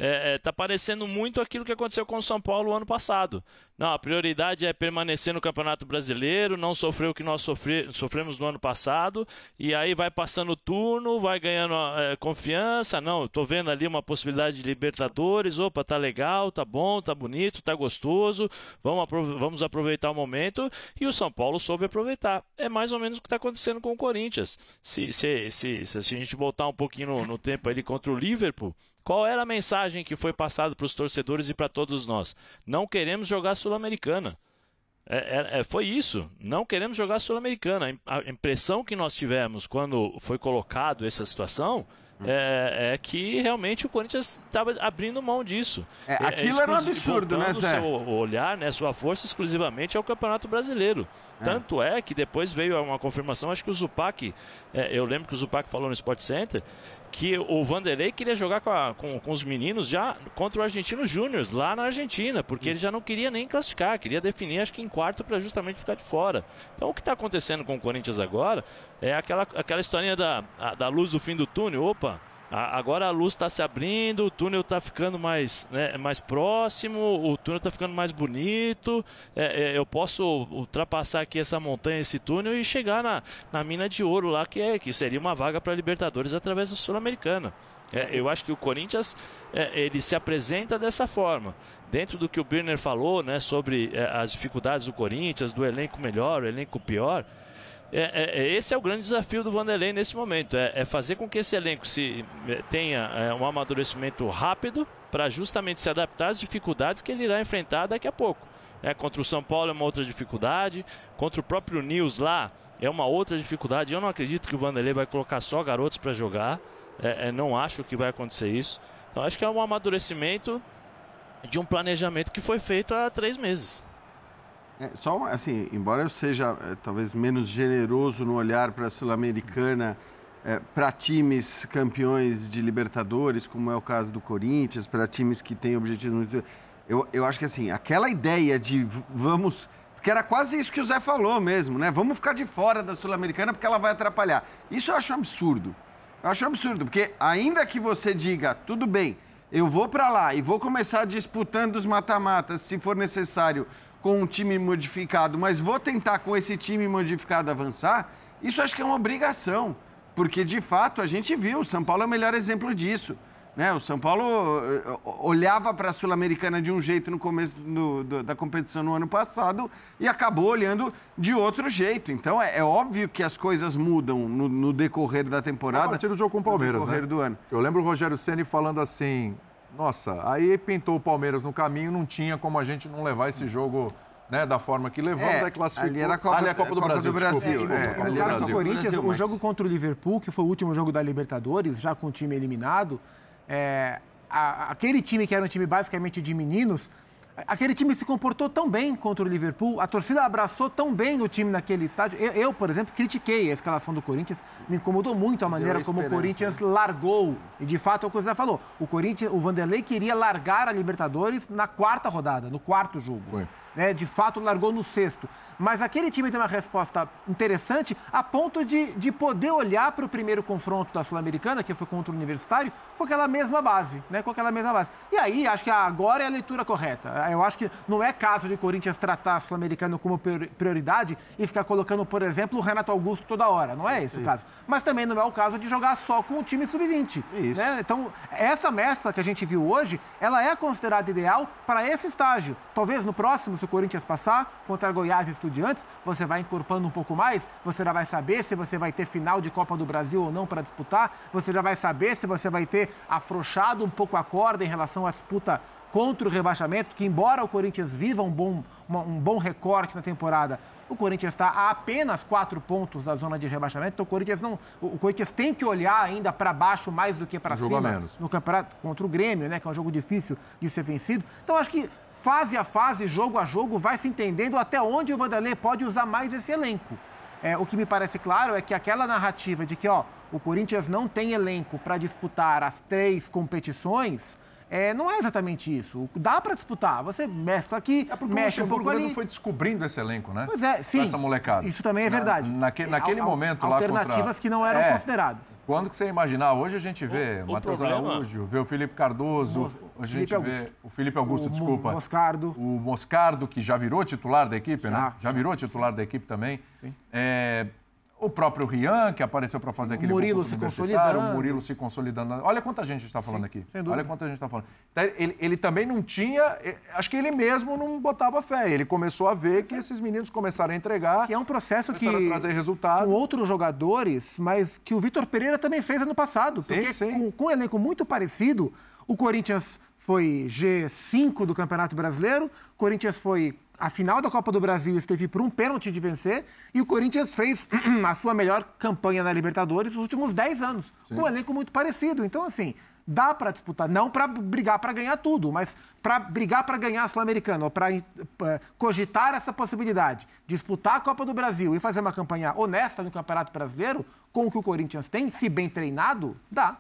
é, é, tá parecendo muito aquilo que aconteceu com o São Paulo ano passado. Não, a prioridade é permanecer no Campeonato Brasileiro, não sofrer o que nós sofre, sofremos no ano passado, e aí vai passando o turno, vai ganhando é, confiança. Não, estou vendo ali uma possibilidade de Libertadores, opa, tá legal, tá bom, tá bonito, tá gostoso, vamos, vamos aproveitar o momento, e o São Paulo soube aproveitar. É mais ou menos o que está acontecendo com o Corinthians. Se, se, se, se, a gente voltar um pouquinho no, no tempo ali contra o Liverpool, qual era a mensagem que foi passada para os torcedores e para todos nós? Não queremos jogar Sul-Americana. É, é, é, foi isso. Não queremos jogar Sul-Americana. A impressão que nós tivemos quando foi colocado essa situação é, é, que realmente o Corinthians estava abrindo mão disso. É, é aquilo era um absurdo, né, Zé? seu olhar, né, sua força exclusivamente ao Campeonato Brasileiro. Tanto é que depois veio uma confirmação, acho que o Zupac, eu lembro que o Zupac falou no Sport Center, que o Vanderlei queria jogar com, a, com, com, os meninos já contra o Argentino Júnior, lá na Argentina, porque Isso. ele já não queria nem classificar, queria definir, acho que em quarto, para justamente ficar de fora. Então o que está acontecendo com o Corinthians agora é aquela, aquela historinha da, a, da luz do fim do túnel. Opa, Agora a luz está se abrindo, o túnel está ficando mais, né, mais próximo, o túnel está ficando mais bonito. É, é, eu posso ultrapassar aqui essa montanha, esse túnel e chegar na, na mina de ouro lá, que, é, que seria uma vaga para Libertadores através da Sul-Americana. É, eu acho que o Corinthians é, ele se apresenta dessa forma. Dentro do que o Birner falou né, sobre é, as dificuldades do Corinthians, do elenco melhor, o elenco pior. É, é, é, esse é o grande desafio do Vanderlei nesse momento, é, é fazer com que esse elenco se é, tenha é, um amadurecimento rápido para justamente se adaptar às dificuldades que ele irá enfrentar daqui a pouco. É, contra o São Paulo é uma outra dificuldade, contra o próprio Nils lá é uma outra dificuldade. Eu não acredito que o Vanderlei vai colocar só garotos para jogar, não acho que vai acontecer isso. Então acho que é um amadurecimento de um planejamento que foi feito há três meses. É, só assim, embora eu seja é, talvez menos generoso no olhar para a Sul-Americana, é, para times campeões de Libertadores, como é o caso do Corinthians, para times que têm objetivos muito. Eu, eu acho que assim, aquela ideia de vamos. Porque era quase isso que o Zé falou mesmo, né? Vamos ficar de fora da Sul-Americana porque ela vai atrapalhar. Isso eu acho um absurdo. Eu acho um absurdo, porque ainda que você diga, tudo bem, eu vou para lá e vou começar disputando os mata-matas, se for necessário, com um time modificado, mas vou tentar com esse time modificado avançar, isso acho que é uma obrigação. Porque, de fato, a gente viu, o São Paulo é o melhor exemplo disso. Né? O São Paulo eh, olhava para a Sul-Americana de um jeito no começo do, do, da competição no ano passado e acabou olhando de outro jeito. Então é, é óbvio que as coisas mudam no, no, decorrer da temporada. A partir do jogo com o Palmeiras, no decorrer né? do ano. Eu lembro o Rogério Ceni falando assim: nossa, aí pintou o Palmeiras no caminho, não tinha como a gente não levar esse jogo né, da forma que levamos, é, aí classificou. Ali era a Copa, ali é a Copa do, Copa Brasil. Do Brasil. É, é, no caso do Corinthians, Brasil, mas... o jogo contra o Liverpool, que foi o último jogo da Libertadores, já com o time eliminado, é, a, aquele time que era um time basicamente de meninos, Aquele time se comportou tão bem contra o Liverpool, a torcida abraçou tão bem o time naquele estádio. Eu, eu por exemplo, critiquei a escalação do Corinthians, me incomodou muito a maneira como o Corinthians largou. E de fato é o que o Zé falou: o Corinthians, o Vanderlei queria largar a Libertadores na quarta rodada, no quarto jogo. Foi. Né, de fato, largou no sexto. Mas aquele time tem uma resposta interessante a ponto de, de poder olhar para o primeiro confronto da Sul-Americana, que foi contra o Universitário, com aquela mesma base, né? Com aquela mesma base. E aí, acho que agora é a leitura correta. Eu acho que não é caso de Corinthians tratar a Sul-Americana como prioridade e ficar colocando, por exemplo, o Renato Augusto toda hora. Não é esse Sim. o caso. Mas também não é o caso de jogar só com o time sub-20. Né? Então, essa mescla que a gente viu hoje, ela é considerada ideal para esse estágio. Talvez no próximo, se o Corinthians passar contra Goiás e Estudiantes, você vai incorporando um pouco mais, você já vai saber se você vai ter final de Copa do Brasil ou não para disputar, você já vai saber se você vai ter afrouxado um pouco a corda em relação à disputa contra o rebaixamento, que embora o Corinthians viva um bom, um bom recorte na temporada, o Corinthians está a apenas quatro pontos da zona de rebaixamento, então o Corinthians não, o Corinthians tem que olhar ainda para baixo mais do que para cima menos. no campeonato contra o Grêmio, né, que é um jogo difícil de ser vencido. Então acho que fase a fase, jogo a jogo, vai se entendendo até onde o Vanderlei pode usar mais esse elenco. É, o que me parece claro é que aquela narrativa de que ó, o Corinthians não tem elenco para disputar as três competições, é, não é exatamente isso. Dá para disputar. Você mescla aqui, É porque mexe o um pouco ali. mesmo foi descobrindo esse elenco, né? Pois é, sim. Essa molecada. Isso também é Na- verdade. naque- naquele Al- al- momento lá Alternativas contra- que não eram É. consideradas. Quando que você imaginar? Hoje a gente vê O- o Matheus problema- Araújo, vê o Felipe Cardoso, Mos- a gente Felipe vê Augusto. o Felipe Augusto, O desculpa. Moscardo. O Moscardo, que já virou titular da equipe, né? Já, Já virou titular da equipe também. É, o próprio Rian, que apareceu para fazer aquele Murilo se consolidando. O Murilo se consolidando. Olha quanta gente está falando aqui. sem dúvida. Olha quanta gente está falando. Então, Ele, ele também não tinha... eh, Acho que ele mesmo não botava fé. Ele começou a ver que esses meninos começaram a entregar. Que é um processo que. A trazer resultado. Com outros jogadores, mas que o Vitor Pereira também fez ano passado. porque sim. Com, com um elenco muito parecido, o Corinthians foi G5 do Campeonato Brasileiro, o Corinthians foi a final da Copa do Brasil esteve por um pênalti de vencer e o Corinthians fez a sua melhor campanha na Libertadores nos últimos 10 anos, com um elenco muito parecido. Então, assim, dá para disputar, não para brigar para ganhar tudo, mas para brigar para ganhar a Sul-Americana, ou para cogitar essa possibilidade, disputar a Copa do Brasil e fazer uma campanha honesta no Campeonato Brasileiro, com o que o Corinthians tem, se bem treinado, dá.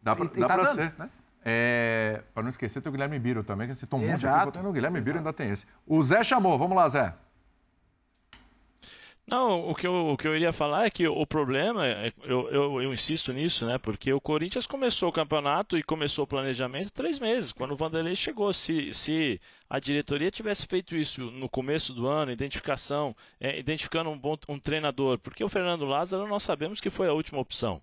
Dá dá tá ser. né? É, pra não esquecer, tem o Guilherme Biro também, que você tomou um monte botando o Guilherme Biro ainda tem esse. O Zé chamou, vamos lá, Zé. Não, o que, eu, o que eu iria falar é que o problema, é- eu, eu, eu insisto nisso, né? Porque o Corinthians começou o campeonato e começou o planejamento três meses, quando o Vanderlei chegou. Se, se a diretoria tivesse feito isso no começo do ano, identificação, é, identificando um bom um treinador, porque o Fernando Lázaro nós sabemos que foi a última opção.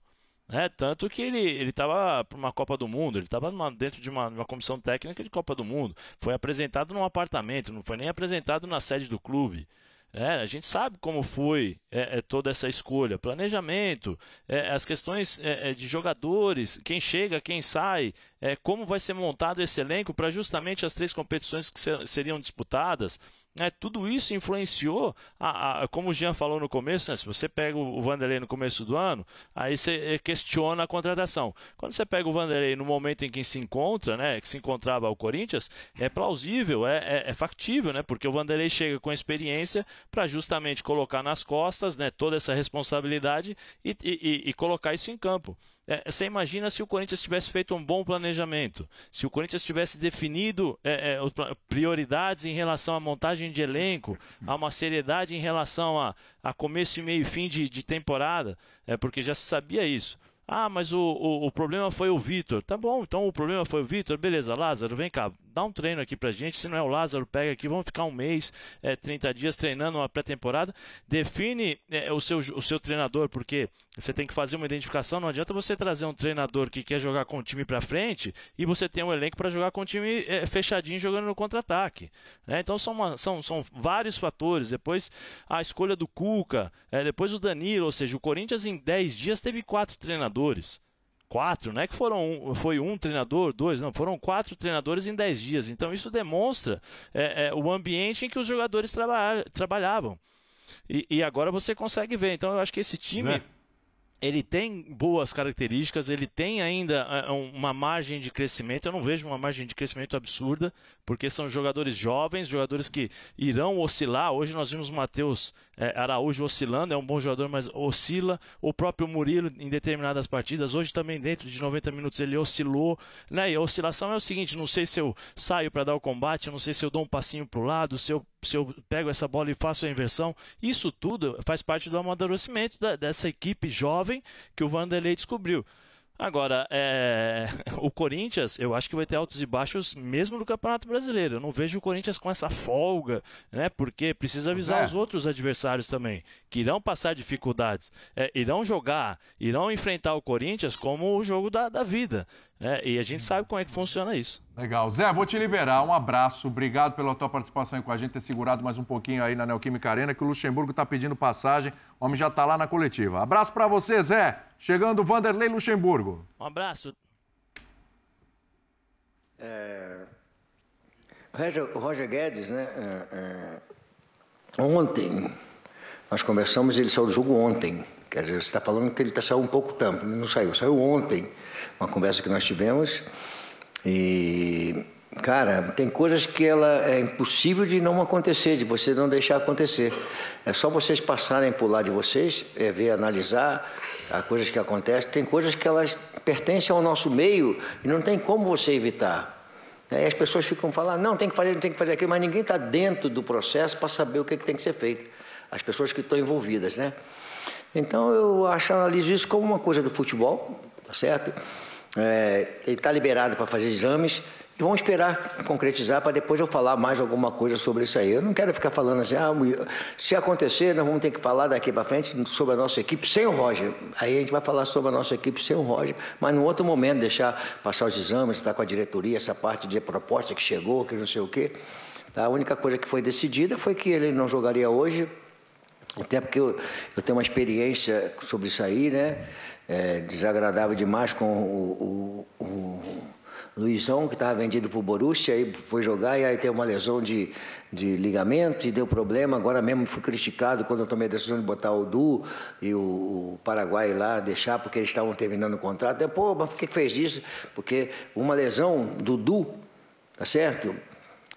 Né? Tanto que ele estava para uma Copa do Mundo, ele estava dentro de uma, uma comissão técnica de Copa do Mundo. Foi apresentado num apartamento, não foi nem apresentado na sede do clube. É, a gente sabe como foi é, é, toda essa escolha, planejamento, é, as questões é, é, de jogadores, quem chega, quem sai, é, como vai ser montado esse elenco para justamente as três competições que ser- seriam disputadas. Né? tudo isso influenciou, a, a- como o Jean falou no começo, né, se você pega o Vanderlei no começo do ano, aí você é, questiona a contratação. Quando você pega o Vanderlei no momento em que se encontra, né, que se encontrava o Corinthians, é plausível, é, é, é factível, né, porque o Vanderlei chega com experiência para justamente colocar nas costas né, toda essa responsabilidade e- e- e colocar isso em campo. É, você imagina se o Corinthians tivesse feito um bom planejamento, se o Corinthians tivesse definido é, é, prioridades em relação à montagem de elenco, a uma seriedade em relação a, a começo, e meio e fim de, de temporada, é, porque já se sabia isso. Ah, mas o, o, o problema foi o Vitor. Tá bom, então o problema foi o Vitor. Beleza, Lázaro, vem cá, dá um treino aqui pra gente. Se não é o Lázaro, pega aqui, vamos ficar um mês, é, 30 dias treinando uma pré-temporada. Define é, o, seu, o seu treinador, porque você tem que fazer uma identificação. Não adianta você trazer um treinador que quer jogar com o time pra frente e você tem um elenco para jogar com o time é, fechadinho jogando no contra-ataque. né? Então são, uma- são, são vários fatores. Depois a escolha do Cuca, é, depois o Danilo, ou seja, o Corinthians em 10 dias teve quatro treinadores. Quatro, não é que foram um- foi um treinador, dois, não, foram quatro treinadores em 10 dias. Então isso demonstra é, é, o ambiente em que os jogadores traba- trabalhavam. E, e agora você consegue ver. Então eu acho que esse time Né? Ele tem boas características, ele tem ainda é, um- uma margem de crescimento. Eu não vejo uma margem de crescimento absurda, porque são jogadores jovens, jogadores que irão oscilar. Hoje nós vimos o Matheus é, Araújo oscilando, é um bom jogador, mas oscila. O próprio Murilo em determinadas partidas. Hoje também, dentro de 90 minutos, ele oscilou. Né? E a oscilação é o seguinte: não sei se eu saio para dar o combate, não sei se eu dou um passinho para o lado, se eu se eu pego essa bola e faço a inversão, isso tudo faz parte do amadurecimento da- dessa equipe jovem que o Vanderlei descobriu. Agora, é, o Corinthians, eu acho que vai ter altos e baixos mesmo no Campeonato Brasileiro. Eu não vejo o Corinthians com essa folga, né? Porque precisa avisar É. os outros adversários também, que irão passar dificuldades, é, irão jogar, irão enfrentar o Corinthians como o jogo da, da vida. Né? E a gente sabe como é que funciona isso. Legal. Zé, vou te liberar. Um abraço. Obrigado pela tua participação aí com a gente, ter segurado mais um pouquinho aí na Neoquímica Arena, que o Luxemburgo tá pedindo passagem. O homem já tá lá na coletiva. Abraço pra você, Zé. Chegando o Vanderlei Luxemburgo. Um abraço. O Roger, o Roger Guedes, né? é, é, ontem, nós conversamos, ele saiu do jogo ontem. Quer dizer, você está falando que ele tá, saiu um pouco tempo, não saiu, saiu ontem. Uma conversa que nós tivemos. E, cara, tem coisas que ela é impossível de não acontecer, de você não deixar acontecer. É só vocês passarem por lá de vocês, é, ver, analisar as coisas que acontecem. Tem coisas que elas pertencem ao nosso meio e não tem como você evitar. Aí as pessoas ficam falando, não, tem que fazer, tem que fazer aquilo, mas ninguém está dentro do processo para saber o que, que tem que ser feito. As pessoas que estão envolvidas, né? Então eu acho, analiso isso como uma coisa do futebol, tá certo? É, ele está liberado para fazer exames e vamos esperar concretizar para depois eu falar mais alguma coisa sobre isso aí. Eu não quero ficar falando assim, ah, se acontecer, nós vamos ter que falar daqui para frente sobre a nossa equipe sem o Roger. Aí a gente vai falar sobre a nossa equipe sem o Roger, mas num outro momento, deixar passar os exames, estar com a diretoria, essa parte de proposta que chegou, que não sei o quê. Tá? A única coisa que foi decidida foi que ele não jogaria hoje, até porque eu, eu tenho uma experiência sobre isso aí, né? É, desagradável demais com o, o, o Luizão, que estava vendido para o Borussia, aí foi jogar e aí teve uma lesão de, de ligamento e deu problema. Agora mesmo fui criticado quando eu tomei a decisão de botar o Du e o, o Paraguai lá, deixar, porque eles estavam terminando o contrato. Eu, Pô, mas por que fez isso? Porque uma lesão do Du, tá certo?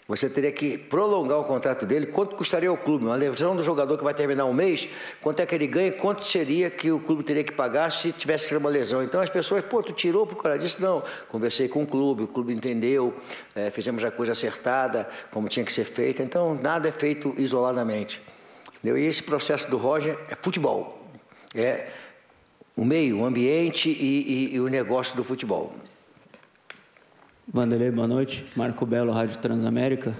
Você teria que prolongar o contrato dele. Quanto custaria ao clube? Uma lesão do jogador que vai terminar um mês, quanto é que ele ganha? Quanto seria que o clube teria que pagar se tivesse uma lesão? Então as pessoas, pô, tu tirou por causa disso? Não. Conversei com o clube, o clube entendeu, é, fizemos a coisa acertada, como tinha que ser feita. Então nada é feito isoladamente. E esse processo do Roger é futebol. É o meio, o ambiente e, e, e o negócio do futebol. Vanderlei, boa noite. Marco Belo, Rádio Transamérica.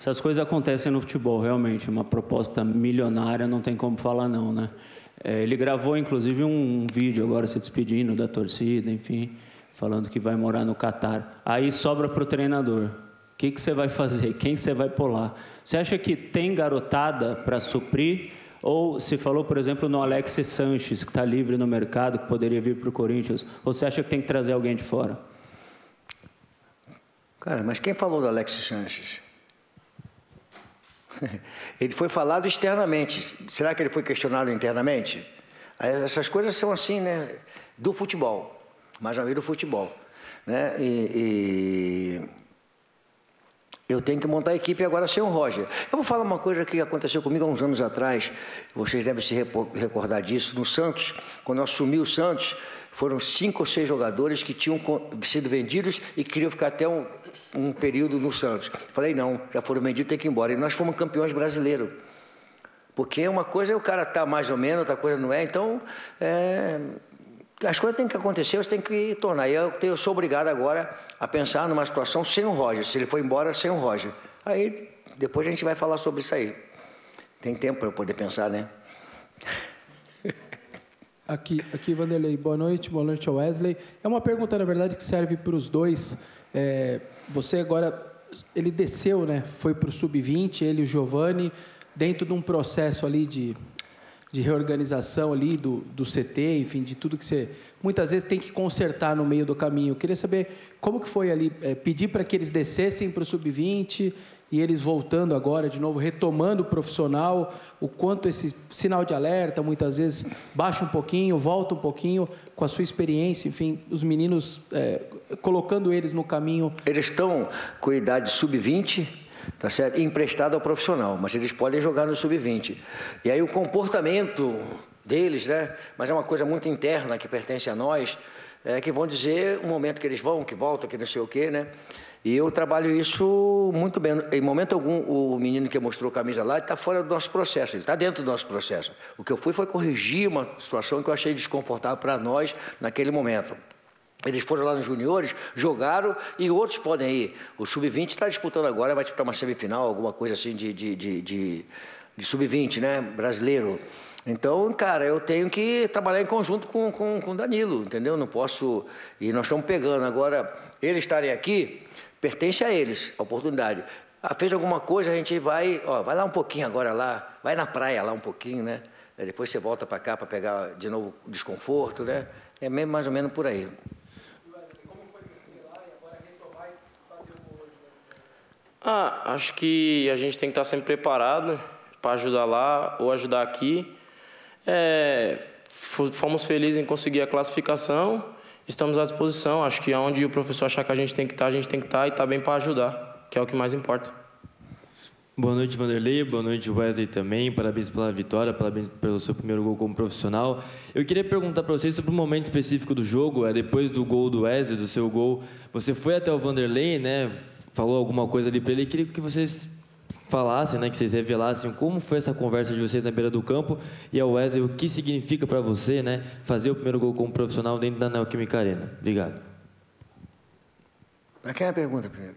Essas coisas acontecem no futebol, realmente. Uma proposta milionária, não tem como falar não, né? É, ele gravou, inclusive, um, vídeo agora se despedindo da torcida, enfim, falando que vai morar no Catar. Aí sobra para o treinador. O que, que você vai fazer? Quem você vai pular? Você acha que tem garotada para suprir? Ou se falou, por exemplo, no Alex Sanches, que está livre no mercado, que poderia vir para o Corinthians? Ou você acha que tem que trazer alguém de fora? Cara, mas quem falou do Alex Sanches? ele foi falado externamente. Será que ele foi questionado internamente? Essas coisas são assim, né? Do futebol, mais uma vez do futebol. Né? E, e, eu tenho que montar a equipe agora sem o Roger. Eu vou falar uma coisa que aconteceu comigo há uns anos atrás, vocês devem se recordar disso, no Santos, quando eu assumi o Santos, foram cinco ou seis jogadores que tinham sido vendidos e queriam ficar até um, um período no Santos. Falei, não, já foram vendidos, tem que ir embora. E nós fomos campeões brasileiros. Porque uma coisa é o cara estar tá mais ou menos, outra coisa não é. Então, é, as coisas têm que acontecer, você tem que tornar. E eu, eu sou obrigado agora a pensar numa situação sem o Roger. Se ele for embora, sem o Roger. Aí, depois a gente vai falar sobre isso aí. Tem tempo para eu poder pensar, né? Aqui, aqui, Vanderlei, boa noite, boa noite Wesley. É uma pergunta, na verdade, que serve para os dois. É, você agora, ele desceu, né? Foi para o sub-20, ele e o Giovani, dentro de um processo ali de, de reorganização ali do, do CT, enfim, de tudo que você muitas vezes tem que consertar no meio do caminho. Eu queria saber como que foi ali, é, pedir para que eles descessem para o sub-20 e eles voltando agora de novo, retomando o profissional, o quanto esse sinal de alerta muitas vezes baixa um pouquinho, volta um pouquinho com a sua experiência, enfim, os meninos é, colocando eles no caminho. Eles estão com idade sub-20, tá certo? Emprestado ao profissional, mas eles podem jogar no sub-20. E aí o comportamento deles, né? Mas é uma coisa muito interna que pertence a nós, é que vão dizer o momento que eles vão, que voltam, que não sei o quê, né? E eu trabalho isso muito bem. Em momento algum, o menino que mostrou a camisa lá está fora do nosso processo, ele está dentro do nosso processo. O que eu fui foi corrigir uma situação que eu achei desconfortável para nós naquele momento. Eles foram lá nos juniores, jogaram e outros podem ir. O sub-20 está disputando agora, vai disputar uma semifinal, alguma coisa assim de, de, de, de, de sub-20, né? Brasileiro. Então, cara, eu tenho que trabalhar em conjunto com o com, com Danilo, entendeu? Não posso. E nós estamos pegando. Agora, eles estarem aqui, pertence a eles a oportunidade. Ah, fez alguma coisa, a gente vai, ó, vai lá um pouquinho agora lá, vai na praia lá um pouquinho, né? Depois você volta para cá para pegar de novo desconforto, né? É mesmo mais ou menos por aí. Ah, acho que a gente tem que estar sempre preparado para ajudar lá ou ajudar aqui. É, fomos felizes em conseguir a classificação estamos à disposição. Acho que aonde o professor achar que a gente tem que estar, a gente tem que estar e estar bem para ajudar, que é o que mais importa. Boa noite, Vanderlei. Boa noite, Wesley também. Parabéns pela vitória, parabéns pelo seu primeiro gol como profissional. Eu queria perguntar para vocês sobre um momento específico do jogo. É depois do gol do Wesley, do seu gol, você foi até o Vanderlei, né? Falou alguma coisa ali para ele. Eu queria que vocês falassem, né? Que vocês revelassem como foi essa conversa de vocês na beira do campo e ao Wesley o que significa para você, né? Fazer o primeiro gol como profissional dentro da Neoquímica Arena. Obrigado. Para quem é a pergunta primeiro?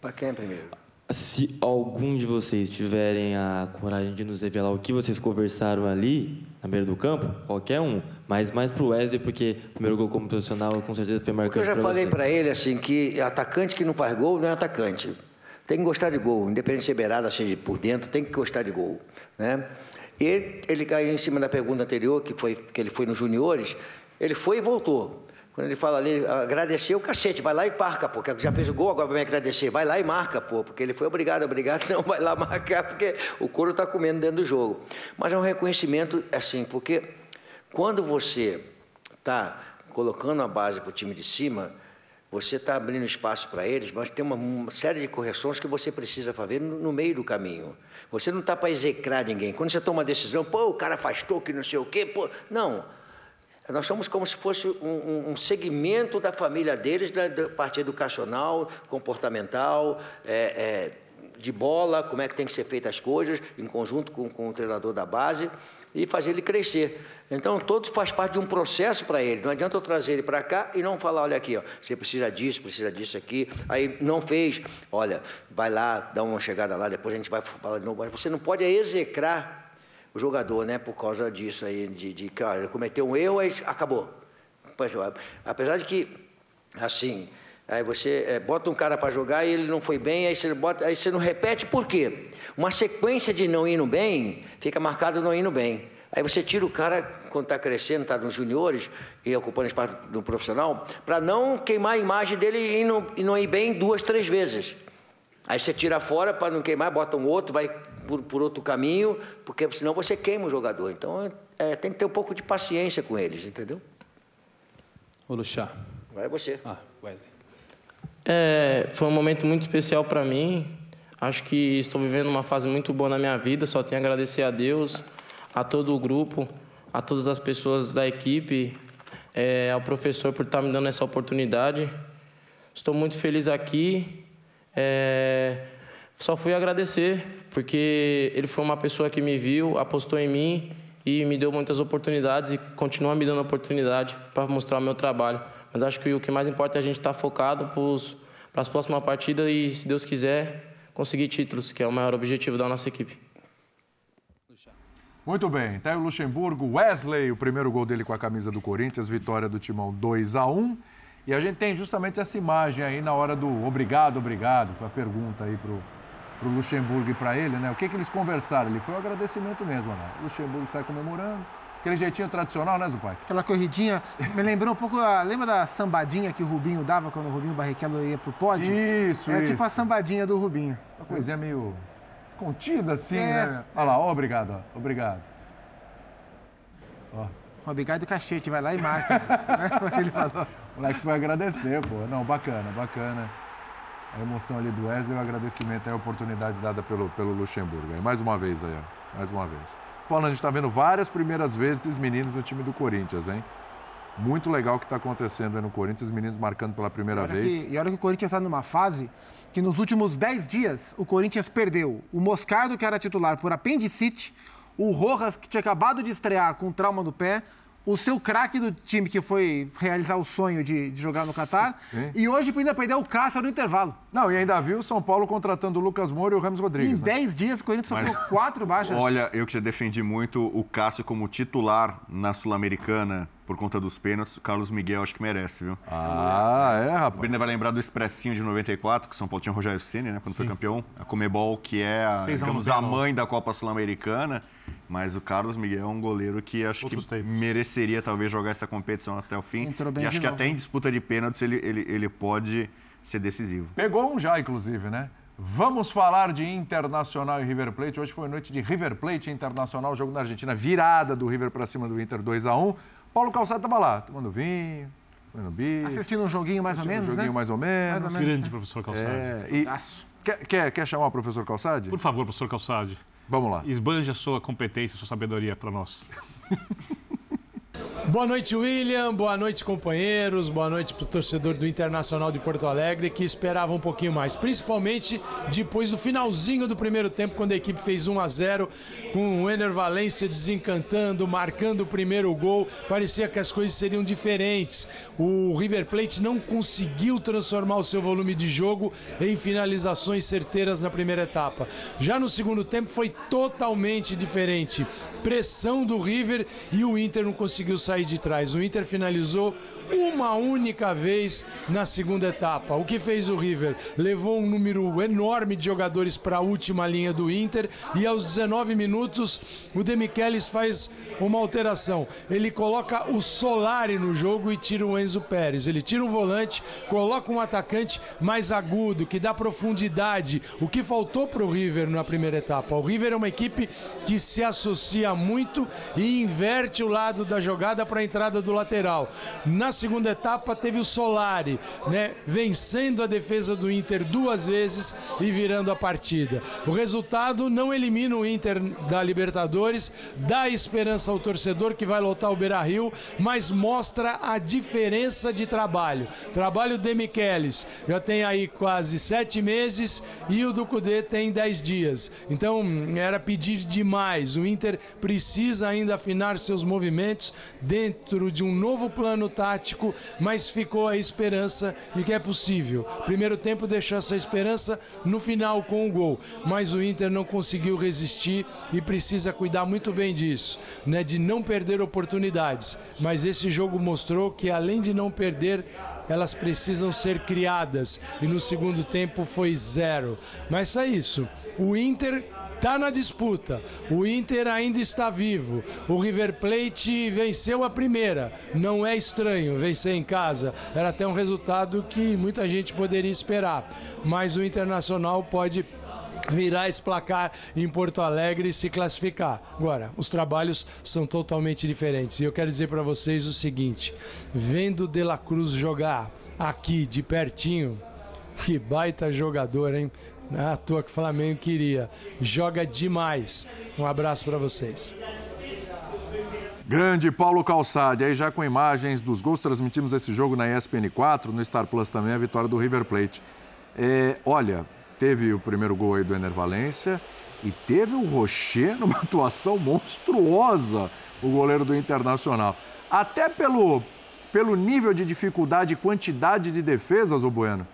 Para quem é primeiro? Se algum de vocês tiverem a coragem de nos revelar o que vocês conversaram ali, na beira do campo, qualquer um, mas mais pro Wesley, porque o primeiro gol como profissional com certeza foi marcante eu já falei para ele assim que atacante que não faz gol não é atacante. Tem que gostar de gol, independente de ser beirada, seja por dentro, tem que gostar de gol, né? Ele, ele caiu em cima da pergunta anterior, que foi que ele foi nos juniores, ele foi e voltou. Quando ele fala ali, agradecer o cacete, vai lá e marca, pô, que já fez o gol, agora vai me agradecer, vai lá e marca, pô, porque ele foi obrigado, obrigado, não, vai lá marcar, porque o couro está comendo dentro do jogo. Mas é um reconhecimento, assim, porque quando você está colocando a base para o time de cima, você está abrindo espaço para eles, mas tem uma, uma, série de correções que você precisa fazer no, no meio do caminho. Você não está para execrar ninguém. Quando você toma uma decisão, pô, o cara faz toque, não sei o quê, pô. Não. Nós somos como se fosse um, um, um segmento da família deles, da, da parte educacional, comportamental, é, é, de bola, como é que tem que ser feitas as coisas, em conjunto com, com o treinador da base, e fazer ele crescer. Então, todos faz parte de um processo para ele. Não adianta eu trazer ele para cá e não falar, olha aqui, ó, você precisa disso, precisa disso aqui. Aí não fez, olha, vai lá, dá uma chegada lá, depois a gente vai falar de novo. Mas você não pode execrar o jogador, né, por causa disso aí, de, de que ele cometeu um erro, aí acabou. Apesar de que, assim, aí você é, bota um cara para jogar e ele não foi bem, aí você, bota, aí você não repete, por quê? Uma sequência de não indo bem, fica marcado não indo bem. Aí você tira o cara, quando está crescendo, está nos juniores e ocupando espaço do profissional, para não queimar a imagem dele e não, e não ir bem duas, três vezes. Aí você tira fora para não queimar, bota um outro, vai por, por, outro caminho, porque senão você queima o jogador. Então é, tem que ter um pouco de paciência com eles, entendeu? Ô Luxá. Vai você. Ah, Wesley. É, foi um momento muito especial para mim. Acho que estou vivendo uma fase muito boa na minha vida. Só tenho a agradecer a Deus, a todo o grupo, a todas as pessoas da equipe, é, ao professor por estar me dando essa oportunidade. Estou muito feliz aqui. É, só fui agradecer, porque ele foi uma pessoa que me viu, apostou em mim e me deu muitas oportunidades e continua me dando oportunidade para mostrar o meu trabalho. Mas acho que o que mais importa é a gente estar focado para as próximas partidas e, se Deus quiser, conseguir títulos, que é o maior objetivo da nossa equipe. Muito bem, tá aí o Luxemburgo, Wesley, o primeiro gol dele com a camisa do Corinthians, vitória do Timão 2 a 1 E a gente tem justamente essa imagem aí na hora do obrigado, obrigado, foi a pergunta aí pro, pro Luxemburgo e para ele, né? O que que eles conversaram ali? Foi um agradecimento mesmo, né? O Luxemburgo sai comemorando. Aquele jeitinho tradicional, né, Zupac? Aquela corridinha. Me lembrou um pouco. A, lembra da sambadinha que o Rubinho dava quando o Rubinho Barrichello ia pro pódio? Isso, é isso. tipo a sambadinha do Rubinho. Uma coisinha meio contida assim, É. né? Olha lá, ó, obrigado, ó. Obrigado. Ó. Obrigado do cachete, vai lá e marca. né? Ele falou. O moleque foi agradecer, pô. Não, bacana, bacana. A emoção ali do Wesley, o agradecimento, é a oportunidade dada pelo, pelo Luxemburgo. Aí, mais uma vez aí, ó. Mais uma vez. Falando, a gente está vendo várias primeiras vezes esses meninos no time do Corinthians, hein? Muito legal o que está acontecendo aí no Corinthians, os meninos marcando pela primeira E vez. que- e olha que o Corinthians está numa fase que nos últimos 10 dias o Corinthians perdeu o Moscardo, que era titular por apendicite, o Rojas, que tinha acabado de estrear com trauma no pé, o seu craque do time que foi realizar o sonho de, de jogar no Catar, e hoje ainda perdeu o Cássio no intervalo. Não, e ainda viu o São Paulo contratando o Lucas Moura e o Ramos Rodrigues. Em né? 10 dias o Corinthians Mas- sofreu quatro baixas. Olha, eu que já defendi muito o Cássio como titular na Sul-Americana por conta dos pênaltis, o Carlos Miguel acho que merece, viu? Ah, é, O rapaz. Brenda vai lembrar do Expressinho de 94, que o São Paulo tinha o Rogério Ceni, né, quando foi campeão. A Comebol, que é a, digamos, a mãe da Copa Sul-Americana. Mas o Carlos Miguel é um goleiro que acho que mereceria talvez jogar essa competição até o fim. Entrou bem e acho que novo. até em disputa de pênaltis ele, ele, ele pode ser decisivo. Pegou um já, inclusive, né? Vamos falar de Internacional e River Plate. Hoje foi noite de River Plate e Internacional, jogo na Argentina, virada do River para cima do Inter 2 a 1 Paulo Calçado tava lá, tomando vinho, comendo bicho. Assistindo um joguinho mais ou menos, um joguinho né? mais ou menos. Mais ou menos, Grande né? professor Calçado. É, e, Quer, quer, quer chamar o professor Calçade? Por favor, professor Calçade. Vamos lá. Esbanja sua competência, sua sabedoria para nós. Boa noite, William. Boa noite, companheiros. Boa noite para o torcedor do Internacional de Porto Alegre que esperava um pouquinho mais, principalmente depois do finalzinho do primeiro tempo, quando a equipe fez 1 a 0 com o Ener Valência desencantando, marcando o primeiro gol. Parecia que as coisas seriam diferentes. O River Plate não conseguiu transformar o seu volume de jogo em finalizações certeiras na primeira etapa. Já no segundo tempo foi totalmente diferente. Pressão do River e o Inter não conseguiu sair de trás. O Inter finalizou uma única vez na segunda etapa. O que fez o River? Levou um número enorme de jogadores para a última linha do Inter e aos 19 minutos o Demichelis faz uma alteração. Ele coloca o Solari no jogo e tira o Enzo Pérez. Ele tira um volante, coloca um atacante mais agudo, que dá profundidade. O que faltou para o River na primeira etapa? O River é uma equipe que se associa muito e inverte o lado da jogada para a entrada do lateral. Na segunda etapa teve o Solari, né, vencendo a defesa do Inter duas vezes e virando a partida. O resultado não elimina o Inter da Libertadores, dá esperança ao torcedor que vai lotar o Beira-Rio, mas mostra a diferença de trabalho. Trabalho de Michelis já tem aí quase sete meses e o do Cudê tem dez dias. Então era pedir demais. O Inter precisa ainda afinar seus movimentos dentro de um novo plano tático, mas ficou a esperança de que é possível. Primeiro tempo deixou essa esperança no final com o gol, mas o Inter não conseguiu resistir e precisa cuidar muito bem disso, né, de não perder oportunidades. Mas esse jogo mostrou que além de não perder, elas precisam ser criadas e no segundo tempo foi zero. Mas é isso. O Inter está na disputa. O Inter ainda está vivo. O River Plate venceu a primeira. Não é estranho vencer em casa. Era até um resultado que muita gente poderia esperar. Mas o Internacional pode virar esse placar em Porto Alegre e se classificar. Agora, os trabalhos são totalmente diferentes. E eu quero dizer para vocês o seguinte: vendo De La Cruz jogar aqui de pertinho, que baita jogador, hein? Não é à toa que o Flamengo queria. Joga demais. Um abraço para vocês. Grande Paulo Calçade, aí já com imagens dos gols, transmitimos esse jogo na ESPN4, no Star Plus também, a vitória do River Plate. É, olha, teve o primeiro gol aí do Ener Valência e teve o Rocher numa atuação monstruosa, o goleiro do Internacional. Até pelo, pelo nível de dificuldade e quantidade de defesas, o Bueno,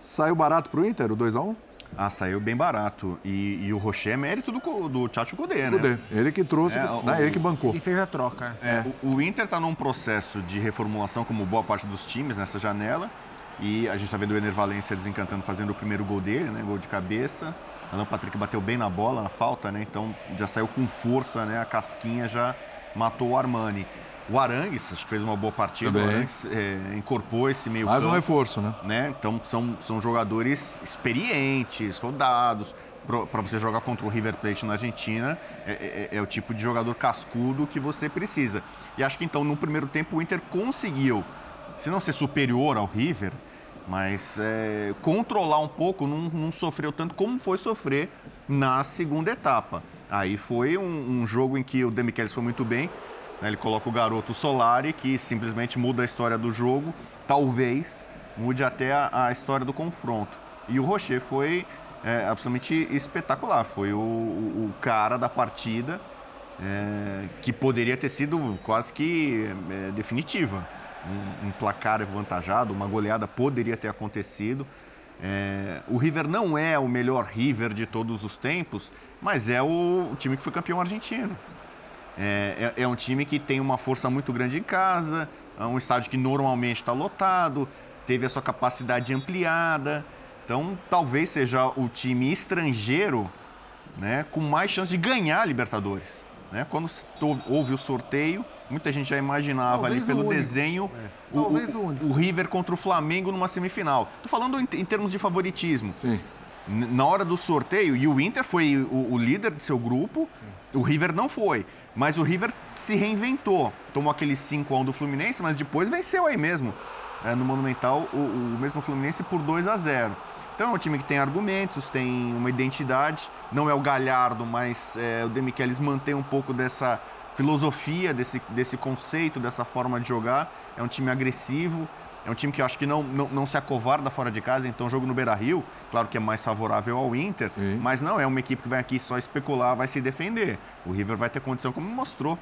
saiu barato pro Inter, o 2x1? Ah, saiu bem barato. E, e o Rocher é mérito do, do Tchatcho Godê, né? Godê. Ele que trouxe, É, né? o- ele que bancou. E fez a troca. É, o, o Inter está num processo de reformulação, como boa parte dos times nessa janela. E a gente está vendo o Ener Valência desencantando, fazendo o primeiro gol dele, né? Gol de cabeça. Alan Patrick bateu bem na bola, na falta, né? Então já saiu com força, né? A casquinha já matou o Armani. O Arangues, acho que fez uma boa partida. Também. O Arangues é, incorporou esse meio Mais um campo, reforço, né? né? Então são, são jogadores experientes, rodados. Para você jogar contra o River Plate na Argentina, é, é- é o tipo de jogador cascudo que você precisa. E acho que então no primeiro tempo o Inter conseguiu, se não ser superior ao River, mas é, controlar um pouco, não, não sofreu tanto como foi sofrer na segunda etapa. Aí foi um, um jogo em que o Demichelis foi muito bem? Ele coloca o garoto Solari, que simplesmente muda a história do jogo, talvez mude até a, a história do confronto. E o Rocher foi é, absolutamente espetacular, foi o, o- o cara da partida é, que poderia ter sido quase que é, definitiva. Um, um placar avantajado, uma goleada poderia ter acontecido. É, o River não é o melhor River de todos os tempos, mas é o, o time que foi campeão argentino. É, é- é um time que tem uma força muito grande em casa, é um estádio que normalmente está lotado, teve a sua capacidade ampliada. Então, talvez seja o time estrangeiro né, com mais chance de ganhar a Libertadores. Né? Quando houve o sorteio, muita gente já imaginava Talvez ali pelo desenho É. o, o- o River contra o Flamengo numa semifinal. Estou falando em, em termos de favoritismo. Sim. Na hora do sorteio, e o Inter foi o, o líder de seu grupo, o River não foi. Mas o River se reinventou. Tomou aquele 5x1 do Fluminense, mas depois venceu aí mesmo. é, no Monumental, o, o mesmo Fluminense por 2 a 0 Então é um time que tem argumentos, tem uma identidade, não é o Galhardo, mas é, o Demichelis mantém um pouco dessa filosofia, desse, desse conceito, dessa forma de jogar. É um time agressivo, é um time que eu acho que não, não, não se acovarda fora de casa, então o jogo no Beira-Rio, claro que é mais favorável ao Inter, Sim. mas não é uma equipe que vai aqui só especular, vai se defender. O River vai ter condição, como mostrou,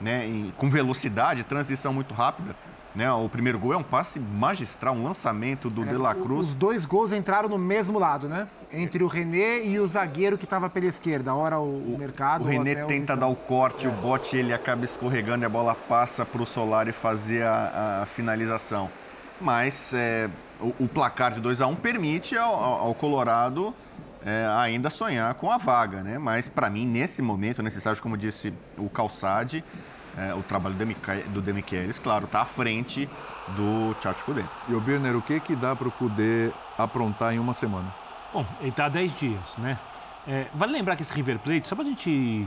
né, e, com velocidade, transição muito rápida. Né, o primeiro gol é um passe magistral, um lançamento do De La Cruz. Os dois gols entraram no mesmo lado, né? Entre o René e o zagueiro que estava pela esquerda. Ora o, o Mercado. O René tenta o dar o corte, é. o bote ele acaba escorregando e a bola passa para o Solar e fazer a, a finalização. Mas é, o, o, placar de 2 a 1 um permite ao, ao Colorado é, ainda sonhar com a vaga, né? Mas para mim, nesse momento, necessário, como disse o Calçade, é, o trabalho do Demichelis, claro, está à frente do Tchatcho Kudê. E o Birner, o que, que dá para o Kudê aprontar em uma semana? Bom, ele está há 10 dias, né? É, vale lembrar que esse River Plate, só para a gente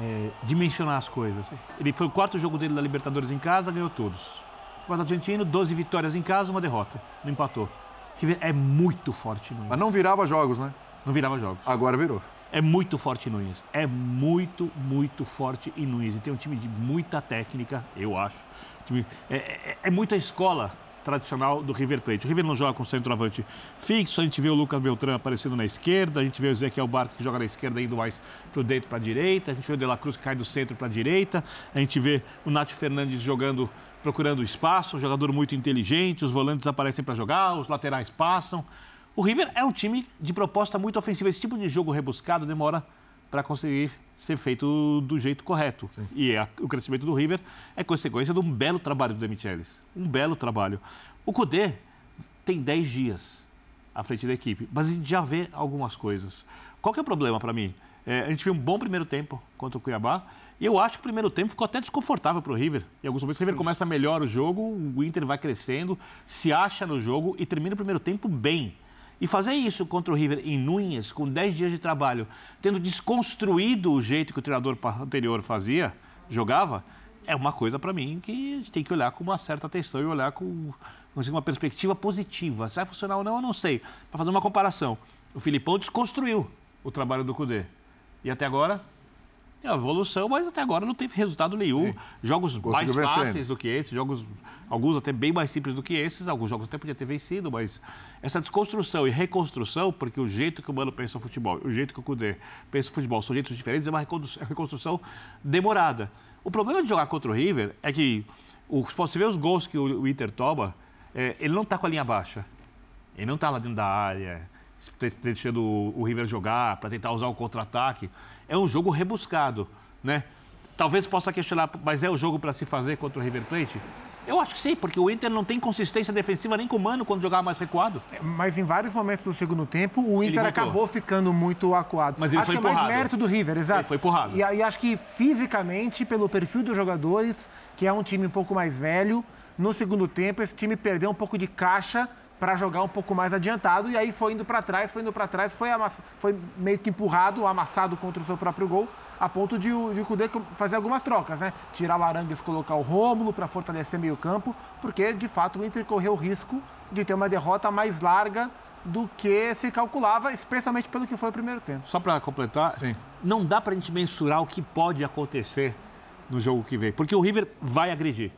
é, dimensionar as coisas, ele foi o quarto jogo dele da Libertadores em casa, ganhou todos. O argentino, 12 vitórias em casa, uma derrota. Não empatou. River é muito forte, Nunes. Mas não virava jogos, né? Não virava jogos. Agora virou. É muito forte Nunes. É muito, muito forte em Nunes. E tem um time de muita técnica, eu acho. É, é, é muita escola tradicional do River Plate. O River não joga com centroavante fixo, a gente vê o Lucas Beltrán aparecendo na esquerda, a gente vê o Ezequiel Barco que joga na esquerda indo mais para o dentro para a direita, a gente vê o De La Cruz que cai do centro para a direita, a gente vê o Nath Fernandes jogando, procurando espaço, um jogador muito inteligente, os volantes aparecem para jogar, os laterais passam. O River é um time de proposta muito ofensiva. Esse tipo de jogo rebuscado demora para conseguir ser feito do jeito correto. Sim. E a, o crescimento do River é consequência de um belo trabalho do Demichelis. Um belo trabalho. O Cudê tem 10 dias à frente da equipe, mas a gente já vê algumas coisas. Qual que é o problema para mim? É, a gente viu um bom primeiro tempo contra o Cuiabá. E eu acho que o primeiro tempo ficou até desconfortável para o River. Em alguns momentos o River começa melhor o jogo, o Inter vai crescendo, se acha no jogo e termina o primeiro tempo bem. E fazer isso contra o River em Núñez, com 10 dias de trabalho, tendo desconstruído o jeito que o treinador anterior fazia, jogava, é uma coisa para mim que a gente tem que olhar com uma certa atenção e olhar com uma perspectiva positiva. Se vai funcionar ou não, eu não sei. Para fazer uma comparação, o Filipão desconstruiu o trabalho do Cudê. E até agora é uma evolução, mas até agora não teve resultado nenhum. Sim. Jogos Conseguiu mais fáceis vencendo. do que esses, jogos, alguns até bem mais simples do que esses, alguns jogos até podia ter vencido, mas essa desconstrução e reconstrução, porque o jeito que o Mano pensa o futebol, o jeito que o Cudê pensa o futebol são jeitos diferentes, é uma reconstrução demorada. O problema de jogar contra o River é que, você vê os gols que o Inter toma, é, ele não está com a linha baixa. Ele não está lá dentro da área, deixando o River jogar para tentar usar o contra-ataque é um jogo rebuscado, né? Talvez possa questionar, mas é o jogo para se fazer contra o River Plate? Eu acho que sim, porque o Inter não tem consistência defensiva nem com o Mano quando jogava mais recuado. É, mas em vários momentos do segundo tempo, o Inter acabou ficando muito acuado. Mas ele acho foi que empurrado. é mais mérito do River, exato. Ele foi empurrado. E, e acho que fisicamente, pelo perfil dos jogadores, que é um time um pouco mais velho, no segundo tempo esse time perdeu um pouco de caixa para jogar um pouco mais adiantado e aí foi indo para trás, foi indo para trás, foi, amass... foi meio que empurrado, amassado contra o seu próprio gol, a ponto de, de o Cudê fazer algumas trocas, né? Tirar o Arangues, colocar o Rômulo para fortalecer meio campo, porque de fato o Inter correu o risco de ter uma derrota mais larga do que se calculava, especialmente pelo que foi o primeiro tempo. Só para completar, Sim. não dá para a gente mensurar o que pode acontecer no jogo que vem, porque o River vai agredir.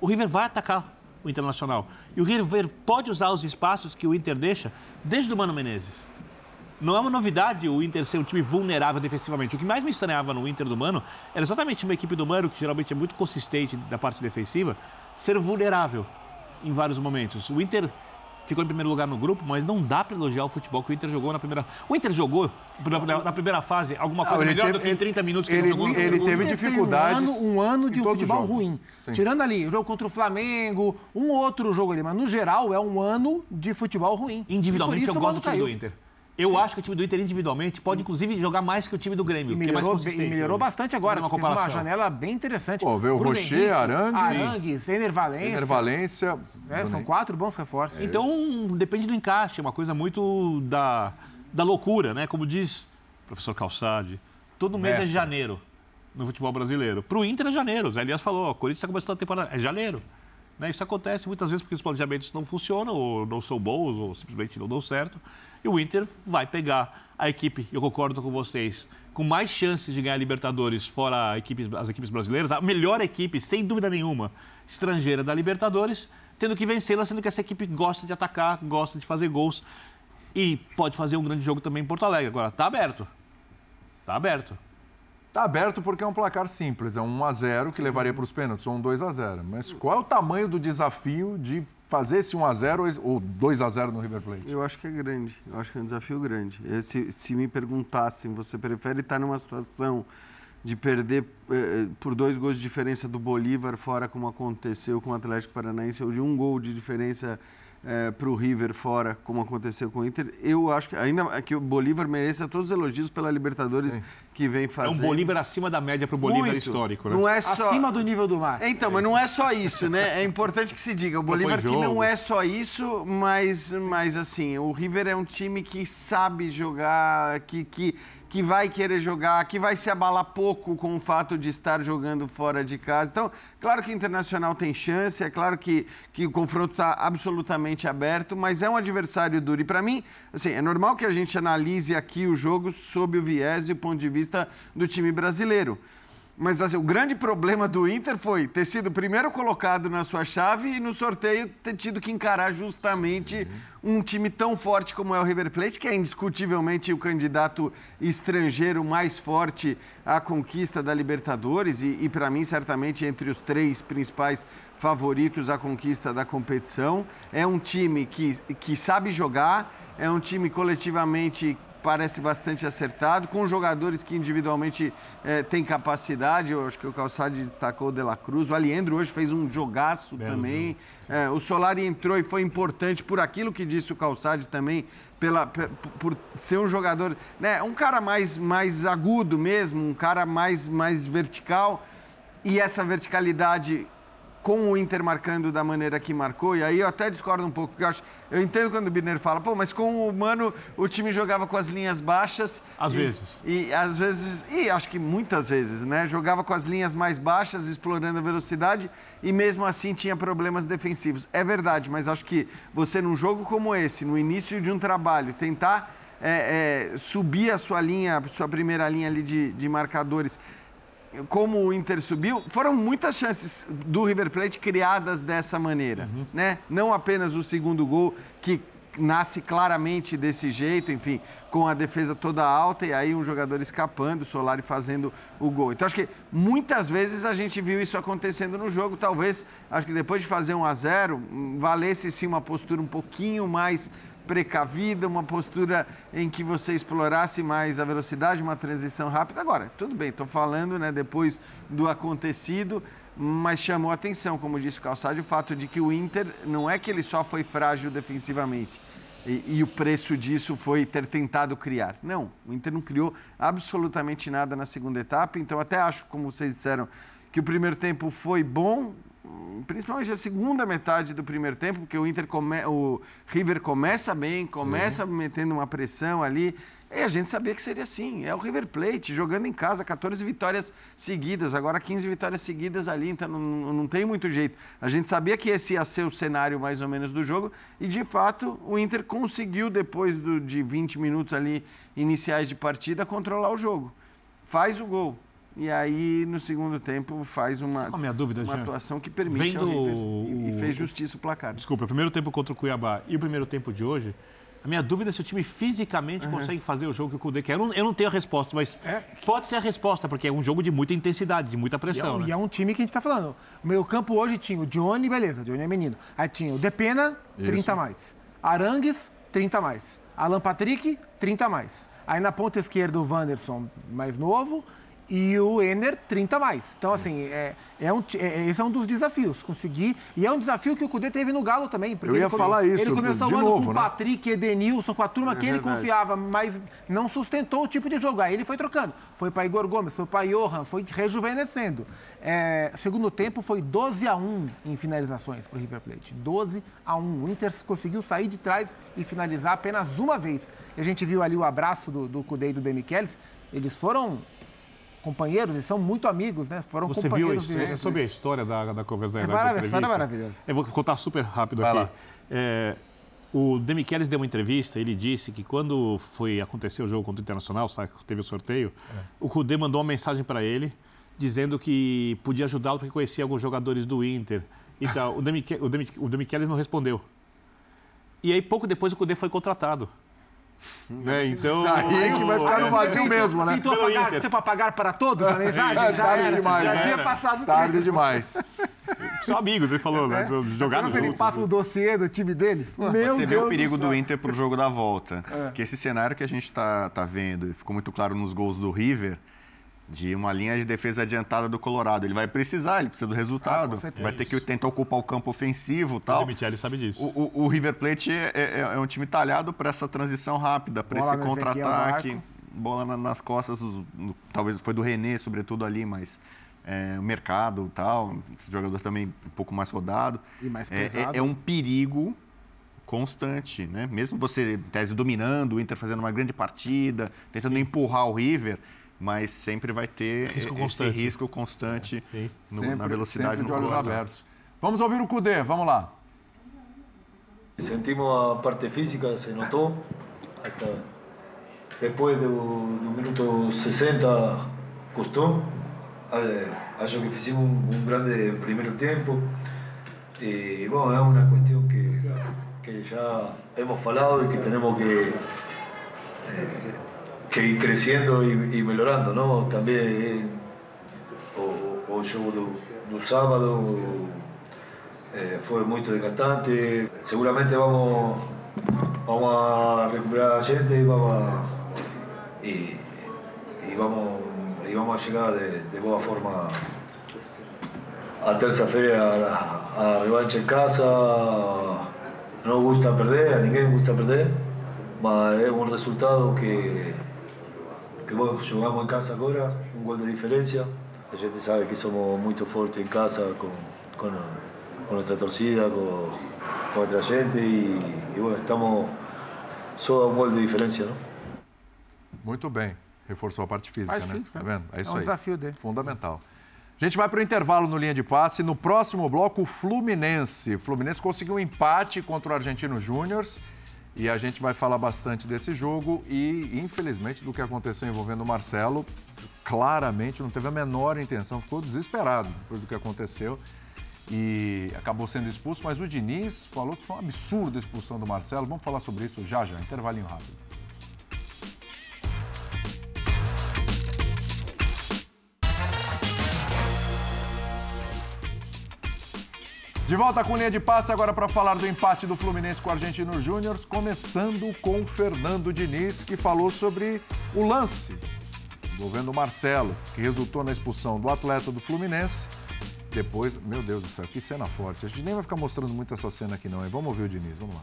O River vai atacar o Internacional. E o River pode usar os espaços que o Inter deixa desde o Mano Menezes. Não é uma novidade o Inter ser um time vulnerável defensivamente. O que mais me estranhava no Inter do Mano era exatamente uma equipe do Mano, que geralmente é muito consistente da parte defensiva, ser vulnerável em vários momentos. O Inter ficou em primeiro lugar no grupo, mas não dá para elogiar o futebol que o Inter jogou na primeira. O Inter jogou na, na primeira fase alguma coisa não, melhor teve, do que em 30 minutos que ele, ele jogou. Ele, ele teve dificuldades. Um ano, um ano de um futebol ruim. Sim. Tirando ali o jogo contra o Flamengo, um outro jogo ali, mas no geral é um ano de futebol ruim. Individualmente eu gosto do time do Inter. Eu Sim. acho que o time do Inter individualmente pode, inclusive, jogar mais que o time do Grêmio. E melhorou, é e melhorou bastante agora. Uma, comparação. uma janela bem interessante. Pô, veio o Rocher, Arangues. Arangues, Ener Valência. Ener Valência. É, são quatro bons reforços. É. Então, depende do encaixe. É uma coisa muito da, da loucura, né? Como diz o professor Calçade. Todo mês é Mestre. é janeiro no futebol brasileiro. Para o Inter é janeiro. O Zé Elias falou, o Corinthians está começando a temporada. É janeiro. Né? Isso acontece muitas vezes porque os planejamentos não funcionam, ou não são bons, ou simplesmente não dão certo. E o Inter vai pegar a equipe, eu concordo com vocês, com mais chances de ganhar Libertadores fora equipes, as equipes brasileiras, a melhor equipe, sem dúvida nenhuma, estrangeira da Libertadores, tendo que vencê-la, sendo que essa equipe gosta de atacar, gosta de fazer gols e pode fazer um grande jogo também em Porto Alegre. Agora, tá aberto. Tá aberto. Tá aberto porque é um placar simples, é um 1 a 0 que levaria para os pênaltis, ou um 2 a 0. Mas qual é o tamanho do desafio de fazer esse 1 a 0 ou 2 a 0 no River Plate? Eu acho que é grande. Eu acho que é um desafio grande. Se, se me perguntassem, você prefere estar numa situação de perder eh, por dois gols de diferença do Bolívar fora, como aconteceu com o Atlético Paranaense, ou de um gol de diferença é, para o River fora, como aconteceu com o Inter. Eu acho que ainda que o Bolívar mereça todos os elogios pela Libertadores Sim. Que vem fazendo. É um Bolívar acima da média para o Bolívar Muito. histórico, né? Não é só... Acima do nível do mar. Então, mas não é só isso, né? É importante que se diga. O Bolívar que não é só isso, mas, mas assim, o River é um time que sabe jogar, que, que que vai querer jogar, que vai se abalar pouco com o fato de estar jogando fora de casa. Então, claro que o Internacional tem chance, é claro que, que o confronto está absolutamente aberto, mas é um adversário duro. E para mim, assim, é normal que a gente analise aqui o jogo sob o viés e o ponto de vista do time brasileiro. Mas assim, o grande problema do Inter foi ter sido primeiro colocado na sua chave e no sorteio ter tido que encarar justamente um time tão forte como é o River Plate, que é indiscutivelmente o candidato estrangeiro mais forte à conquista da Libertadores e, e para mim, certamente, entre os três principais favoritos à conquista da competição. É um time que, que sabe jogar, é um time coletivamente parece bastante acertado, com jogadores que individualmente é, têm capacidade. Eu acho que o Calçade destacou o De La Cruz. O Aliendro hoje fez um jogaço Belo também. É, o Solari entrou e foi importante por aquilo que disse o Calçade também, pela, por ser um jogador, né, um cara mais, mais agudo mesmo, um cara mais, mais vertical. E essa verticalidade com o Inter marcando da maneira que marcou, e aí eu até discordo um pouco, porque eu, acho, eu entendo quando o Birner fala, pô, mas com o Mano o time jogava com as linhas baixas. Às e, vezes. E às vezes, e acho que muitas vezes, né? Jogava com as linhas mais baixas, explorando a velocidade, e mesmo assim tinha problemas defensivos. É verdade, mas acho que você num jogo como esse, no início de um trabalho, tentar é, é, subir a sua linha, sua primeira linha ali de, de marcadores como o Inter subiu, foram muitas chances do River Plate criadas dessa maneira, uhum. né? Não apenas o segundo gol que nasce claramente desse jeito, enfim, com a defesa toda alta e aí um jogador escapando, o Solari fazendo o gol. Então acho que muitas vezes a gente viu isso acontecendo no jogo, talvez, acho que depois de fazer um a 0, valesse sim uma postura um pouquinho mais precavida, uma postura em que você explorasse mais a velocidade, uma transição rápida. Agora, tudo bem, estou falando né, depois do acontecido, mas chamou atenção, como disse o Calçado, o fato de que o Inter não é que ele só foi frágil defensivamente. E, e, o preço disso foi ter tentado criar. Não, o Inter não criou absolutamente nada na segunda etapa, então até acho, como vocês disseram, que o primeiro tempo foi bom, principalmente a segunda metade do primeiro tempo, porque o Inter come, o River começa bem, começa Sim. metendo uma pressão ali. E a gente sabia que seria assim. É o River Plate jogando em casa, 14 vitórias seguidas, agora 15 vitórias seguidas ali, então não, não tem muito jeito. A gente sabia que esse ia ser o cenário mais ou menos do jogo e de fato o Inter conseguiu, depois do, de 20 minutos ali iniciais de partida, controlar o jogo. Faz o gol, e aí, no segundo tempo, faz uma, minha dúvida, uma atuação que permite Vendo o... e fez justiça o placar. Desculpa, o primeiro tempo contra o Cuiabá e o primeiro tempo de hoje, a minha dúvida é se o time fisicamente uhum. consegue fazer o jogo que o Cudê quer. Eu não, eu não tenho a resposta, mas é. pode ser a resposta, porque é um jogo de muita intensidade, de muita pressão. E é, né? e é um time que a gente está falando. O meio campo hoje tinha o Johnny, beleza, Johnny é menino. Aí tinha o Depena, 30 Isso. mais. Arangues, 30 mais. Alan Patrick, 30 mais. Aí na ponta esquerda o Wanderson, mais novo e o Ener 30 mais. Então, assim, é, é um, é, esse é um dos desafios, conseguir. E é um desafio que o Cudê teve no Galo também. Eu ia falar isso. Ele começou de novo, com o né? Patrick, Edenilson, com a turma é que ele confiava, mas não sustentou o tipo de jogo. Aí ele foi trocando. Foi para Igor Gomes, foi para Johan, foi rejuvenescendo. É, segundo tempo foi 12 a 1 em finalizações para o River Plate. 12 a 1. O Inter conseguiu sair de trás e finalizar apenas uma vez. E a gente viu ali o abraço do, do Cudê e do Demichelis. Eles foram companheiros, eles são muito amigos, né? Foram Você viu companheiros isso? de Você soube a história da, da conversa É da maravilhoso, entrevista? história maravilhosa. Eu vou contar super rápido Vai aqui. lá. É, o Demichelis deu uma entrevista, ele disse que quando foi acontecer o jogo contra o Internacional, sabe, teve o sorteio, o Cudê mandou uma mensagem para ele dizendo que podia ajudá-lo porque conhecia alguns jogadores do Inter. Então, o Demichelis o Demi, o Demichelis não respondeu. E aí, pouco depois, o Cudê foi contratado. Né? Então, Aí que vai ficar no vazio mesmo, né? Tentou Pelo apagar, Inter. tentou apagar para todos a mensagem? É, já tarde era, demais, já né? tinha passado Tarde tempo. demais. São amigos, ele falou, né? Jogaram Apenas ele juntos. passa o dossiê do time dele. Meu Você vê Deus o perigo do do. Inter pro jogo da volta. É. Que esse cenário que a gente tá, tá vendo, e ficou muito claro nos gols do River, de uma linha de defesa adiantada do Colorado. Ele vai precisar, ele precisa do resultado. Ah, vai ter que tentar ocupar o campo ofensivo e O tal. Demichelis sabe disso. O, o- o River Plate é, é- é um time talhado para essa transição rápida, para esse contra-ataque. Bola na- nas costas, os- no- talvez foi do René, sobretudo ali, mas é, o mercado e tal. Esse jogador também um pouco mais rodado. E mais É- é- pesado. é um perigo constante, né? Mesmo você, tese, dominando, o Inter fazendo uma grande partida, tentando empurrar o River, mas sempre vai ter Risco esse constante. risco constante no- Sempre, na velocidade sempre de no olhos Colorado. abertos. Vamos ouvir o Cudê, vamos lá. Sentimos a parte física, se notó. Hasta después de un de un minuto 60 costó. Eh, Acho que hicimos un, un grande primer tiempo. Y bueno, es una cuestión que, que ya hemos falado y que tenemos que, eh, que ir creciendo y, y mejorando, ¿no? También eh, o, o jogo do, do sábado eh, foi muito desgastante. Seguramente vamos, vamos a recuperar a gente y vamos a, y vamos, y vamos a llegar de, de forma a terça-feira a, a revancha en casa. No gusta perder, a ninguém gusta perder, mas é um resultado que, que jogamos en casa agora, un gol de diferencia. A gente sabe que somos muito fortes em casa com, com, com nossa torcida, com, com outra gente e, e bueno, estamos só a um gol de diferença, não? Muito bem. Reforçou a parte física, Parte né? física, Tá vendo? É É isso um aí. desafio dele. Fundamental. A gente vai para o intervalo no linha de passe. No próximo bloco, o Fluminense. O Fluminense conseguiu um empate contra o Argentino Júnior. E a gente vai falar bastante desse jogo e, infelizmente, do que aconteceu envolvendo o Marcelo. Claramente não teve a menor intenção, ficou desesperado depois do que aconteceu e acabou sendo expulso. Mas o Diniz falou que foi um absurdo a expulsão do Marcelo. Vamos falar sobre isso já já, intervalinho rápido. De volta com linha de passe agora para falar do empate do Fluminense com o Argentino Júnior, começando com o Fernando Diniz, que falou sobre o lance envolvendo o Marcelo, que resultou na expulsão do atleta do Fluminense. Depois, meu Deus do céu, que cena forte. A gente nem vai ficar mostrando muito essa cena aqui não, hein? Vamos ouvir o Diniz, vamos lá.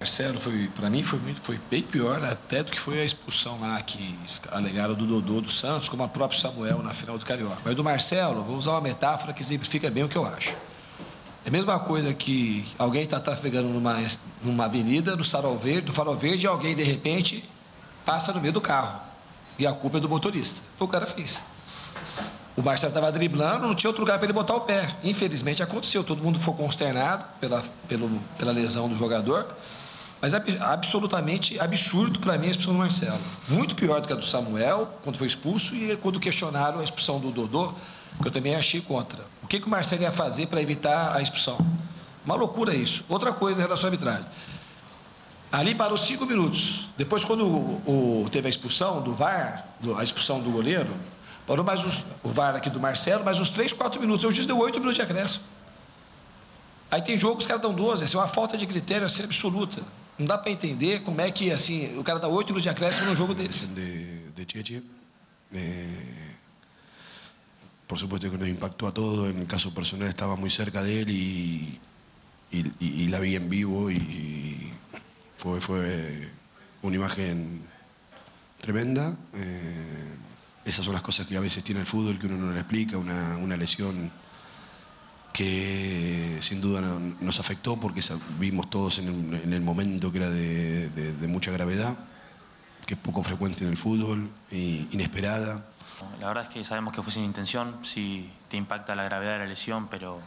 Marcelo foi, para mim foi muito, foi bem pior até do que foi a expulsão lá que alegaram do Dodô do Santos, como a próprio Samuel na final do Carioca. Mas do Marcelo, vou usar uma metáfora que exemplifica bem o que eu acho. É a mesma coisa que alguém está trafegando numa, numa avenida, no farol verde, no farol verde, e alguém de repente passa no meio do carro. E a culpa é do motorista. O cara fez. O Marcelo estava driblando, não tinha outro lugar para ele botar o pé. Infelizmente aconteceu, todo mundo foi consternado pela, pelo, pela lesão do jogador. Mas é ab- absolutamente absurdo para mim a expulsão do Marcelo. Muito pior do que a do Samuel, quando foi expulso, e quando questionaram a expulsão do Dodô, que eu também achei contra. O que, que o Marcelo ia fazer para evitar a expulsão? Uma loucura isso. Outra coisa em relação à arbitragem. Ali parou cinco minutos. Depois, quando o, o- teve a expulsão do VAR, do- a expulsão do goleiro, parou mais uns, o VAR aqui do Marcelo, mais uns três, quatro minutos. O juiz deu oito minutos de acréscimo. Aí tem jogo que os caras dão 12, assim, uma falta de critério assim, absoluta. Não dá para entender como é que assim, o cara dá oito minutos de acréscimo num jogo desse. de, de Cheche. Eh, por supuesto que nos impactó a todos. En el caso personal estaba muy cerca de él y, la vi en vivo y fue, fue una imagen tremenda. Eh, esas son las cosas que a veces tiene el fútbol que uno no le explica, una, una lesión que sin duda no- nos afectó porque vimos todos en el, en el momento que era de, mucha gravedad, que es poco frecuente en el fútbol, inesperada. La verdad es que sabemos que fue sin intención, si te impacta la gravedad de la lesión, pero,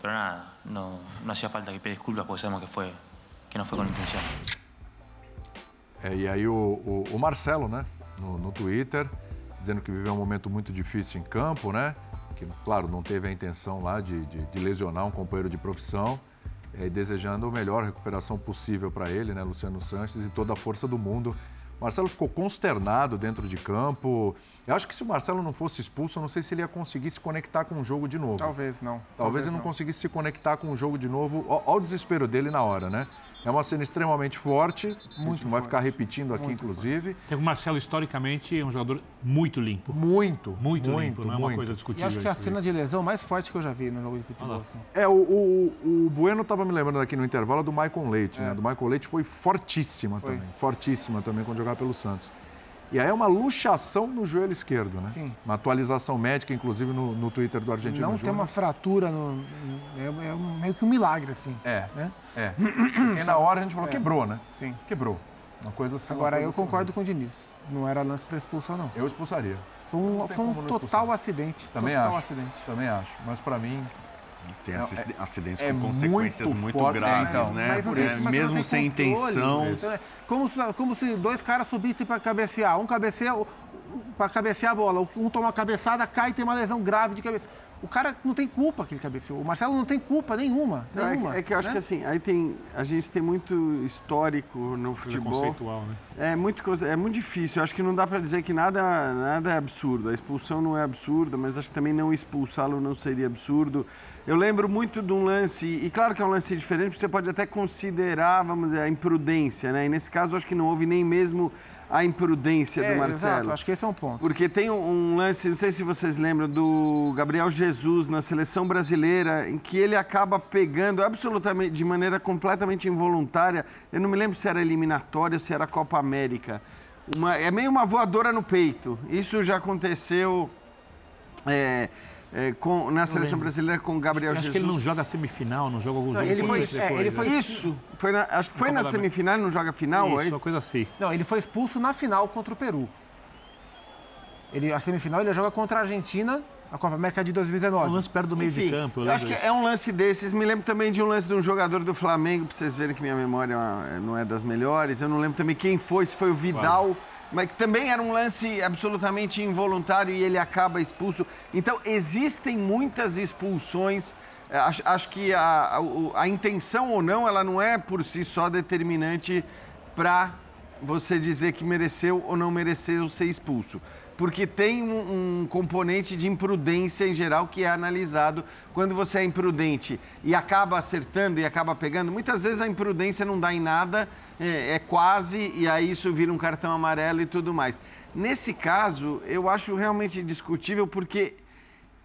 pero nada, no, no hacía falta que pida disculpas porque sabemos que, que no fue con intención. É, e aí o, o- o Marcelo, né, no, no Twitter, dizendo que viveu um momento muito difícil em campo, né? Que, claro, não teve a intenção lá de, de- de lesionar um companheiro de profissão. é, desejando a melhor recuperação possível para ele, né, Luciano Sanches, e toda a força do mundo. Marcelo ficou consternado dentro de campo. Eu acho que se o Marcelo não fosse expulso, eu não sei se ele ia conseguir se conectar com o jogo de novo. Talvez não. Talvez ele não conseguisse se conectar com o jogo de novo. Olha o desespero dele na hora, né? É uma cena extremamente forte. Muito vai ficar repetindo aqui, inclusive. Tem o Marcelo, historicamente, é um jogador muito limpo. Muito. Muito, muito, limpo, não é uma muito. coisa E discutível. acho que a isso aí. cena de lesão mais forte que eu já vi no jogo de futebol. assim. É, o, o, o Bueno estava me lembrando aqui no intervalo do Michael Leite, É. né? Do Michael Leite foi fortíssima Foi. também. Fortíssima também quando jogava pelo Santos. E aí é uma luxação no joelho esquerdo, né? Sim. Uma atualização médica, inclusive no, no Twitter do Argentino Não tem Júnior. uma fratura, no, é, é meio que um milagre, assim. É, né? é. Porque na hora a gente falou, É. quebrou, né? Sim. Quebrou. Uma coisa assim. Agora, coisa eu assim. concordo com o Diniz. Não era lance para expulsão, não. Eu expulsaria. Foi um, tem foi um total expulsar. acidente. Também total acho. acidente. Também acho. Mas pra mim. Tem é- acidentes é com consequências muito muito, forte. graves, É, então, né? Não tem- É, não mesmo sem controle. intenção. Então, é Como se, como se dois caras subissem para cabecear. Um cabeceia para cabecear a bola. Um toma uma cabeçada, cai e tem uma lesão grave de cabeça. O cara não tem culpa que ele cabeceou. O Marcelo não tem culpa nenhuma. Não, é, que, nenhuma é que eu acho né? que assim, aí tem. A gente tem muito histórico no futebol. conceitual, né? É muito, coisa, é muito difícil. Eu acho que não dá para dizer que nada, nada é absurdo. A expulsão não é absurda, mas acho que também não expulsá-lo não seria absurdo. Eu lembro muito de um lance, e claro que é um lance diferente, porque você pode até considerar, vamos dizer, a imprudência, né? E nesse caso, acho que não houve nem mesmo a imprudência É, do Marcelo. Exato, acho que esse é um ponto. Porque tem um, um lance, não sei se vocês lembram, do Gabriel Jesus na seleção brasileira, em que ele acaba pegando absolutamente, de maneira completamente involuntária, eu não me lembro se era eliminatória ou se era Copa América. Uma- é meio uma voadora no peito. Isso já aconteceu é, é, com- na seleção lembro. brasileira com o Gabriel Acho Jesus. que ele não joga semifinal, não joga algum Não, jogo ele foi- depois, é, ele foi- né? Isso, foi na- acho que foi na semifinal, não joga final, Isso, aí? uma coisa assim. Não, ele foi expulso na final contra o Peru. Ele, a semifinal ele joga contra a Argentina, a Copa América de 2019. Um lance perto do meio de Enfim, campo. eu eu acho que é um lance desses. Me lembro também de um lance de um jogador do Flamengo, pra vocês verem que minha memória não é das melhores. Eu não lembro também quem foi, se foi o Vidal, mas que também era um lance absolutamente involuntário e ele acaba expulso. Então, existem muitas expulsões. É, Acho, acho que a, a, a intenção ou não, ela não é por si só determinante para você dizer que mereceu ou não mereceu ser expulso. Porque tem um, um componente de imprudência em geral que é analisado quando você é imprudente e acaba acertando e acaba pegando. Muitas vezes a imprudência não dá em nada, é, é quase, e aí isso vira um cartão amarelo e tudo mais. Nesse caso, eu acho realmente discutível porque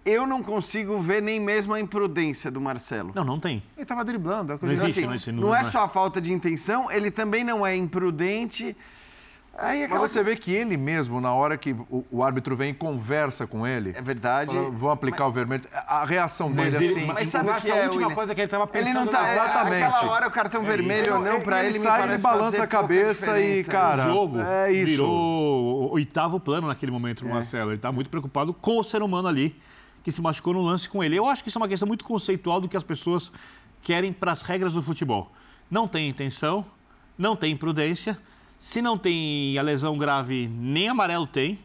eu não consigo ver nem mesmo a imprudência do Marcelo. Não, não tem. Ele estava driblando. É Não existe, Assim, não existe, não é só a falta de intenção, ele também não é imprudente. Aí é aquela Mas você vê que ele mesmo, na hora que o, o árbitro vem e conversa com ele. É verdade. fala, Vão aplicar o vermelho. A reação Mas dele é ele- assim. mas sabe o acho que é, a última William? coisa que ele estava Ele pensando não tá. é, exatamente. Aquela hora o cartão vermelho ou não, pra ele, me sai, ele balança a cabeça e, cara, o jogo é isso. virou o oitavo plano naquele momento do Marcelo. Ele está muito preocupado com o ser humano ali que se machucou no lance com ele. Eu acho que isso é uma questão muito conceitual do que as pessoas querem para as regras do futebol. Não tem intenção, não tem imprudência. Se não tem a lesão grave, nem amarelo tem.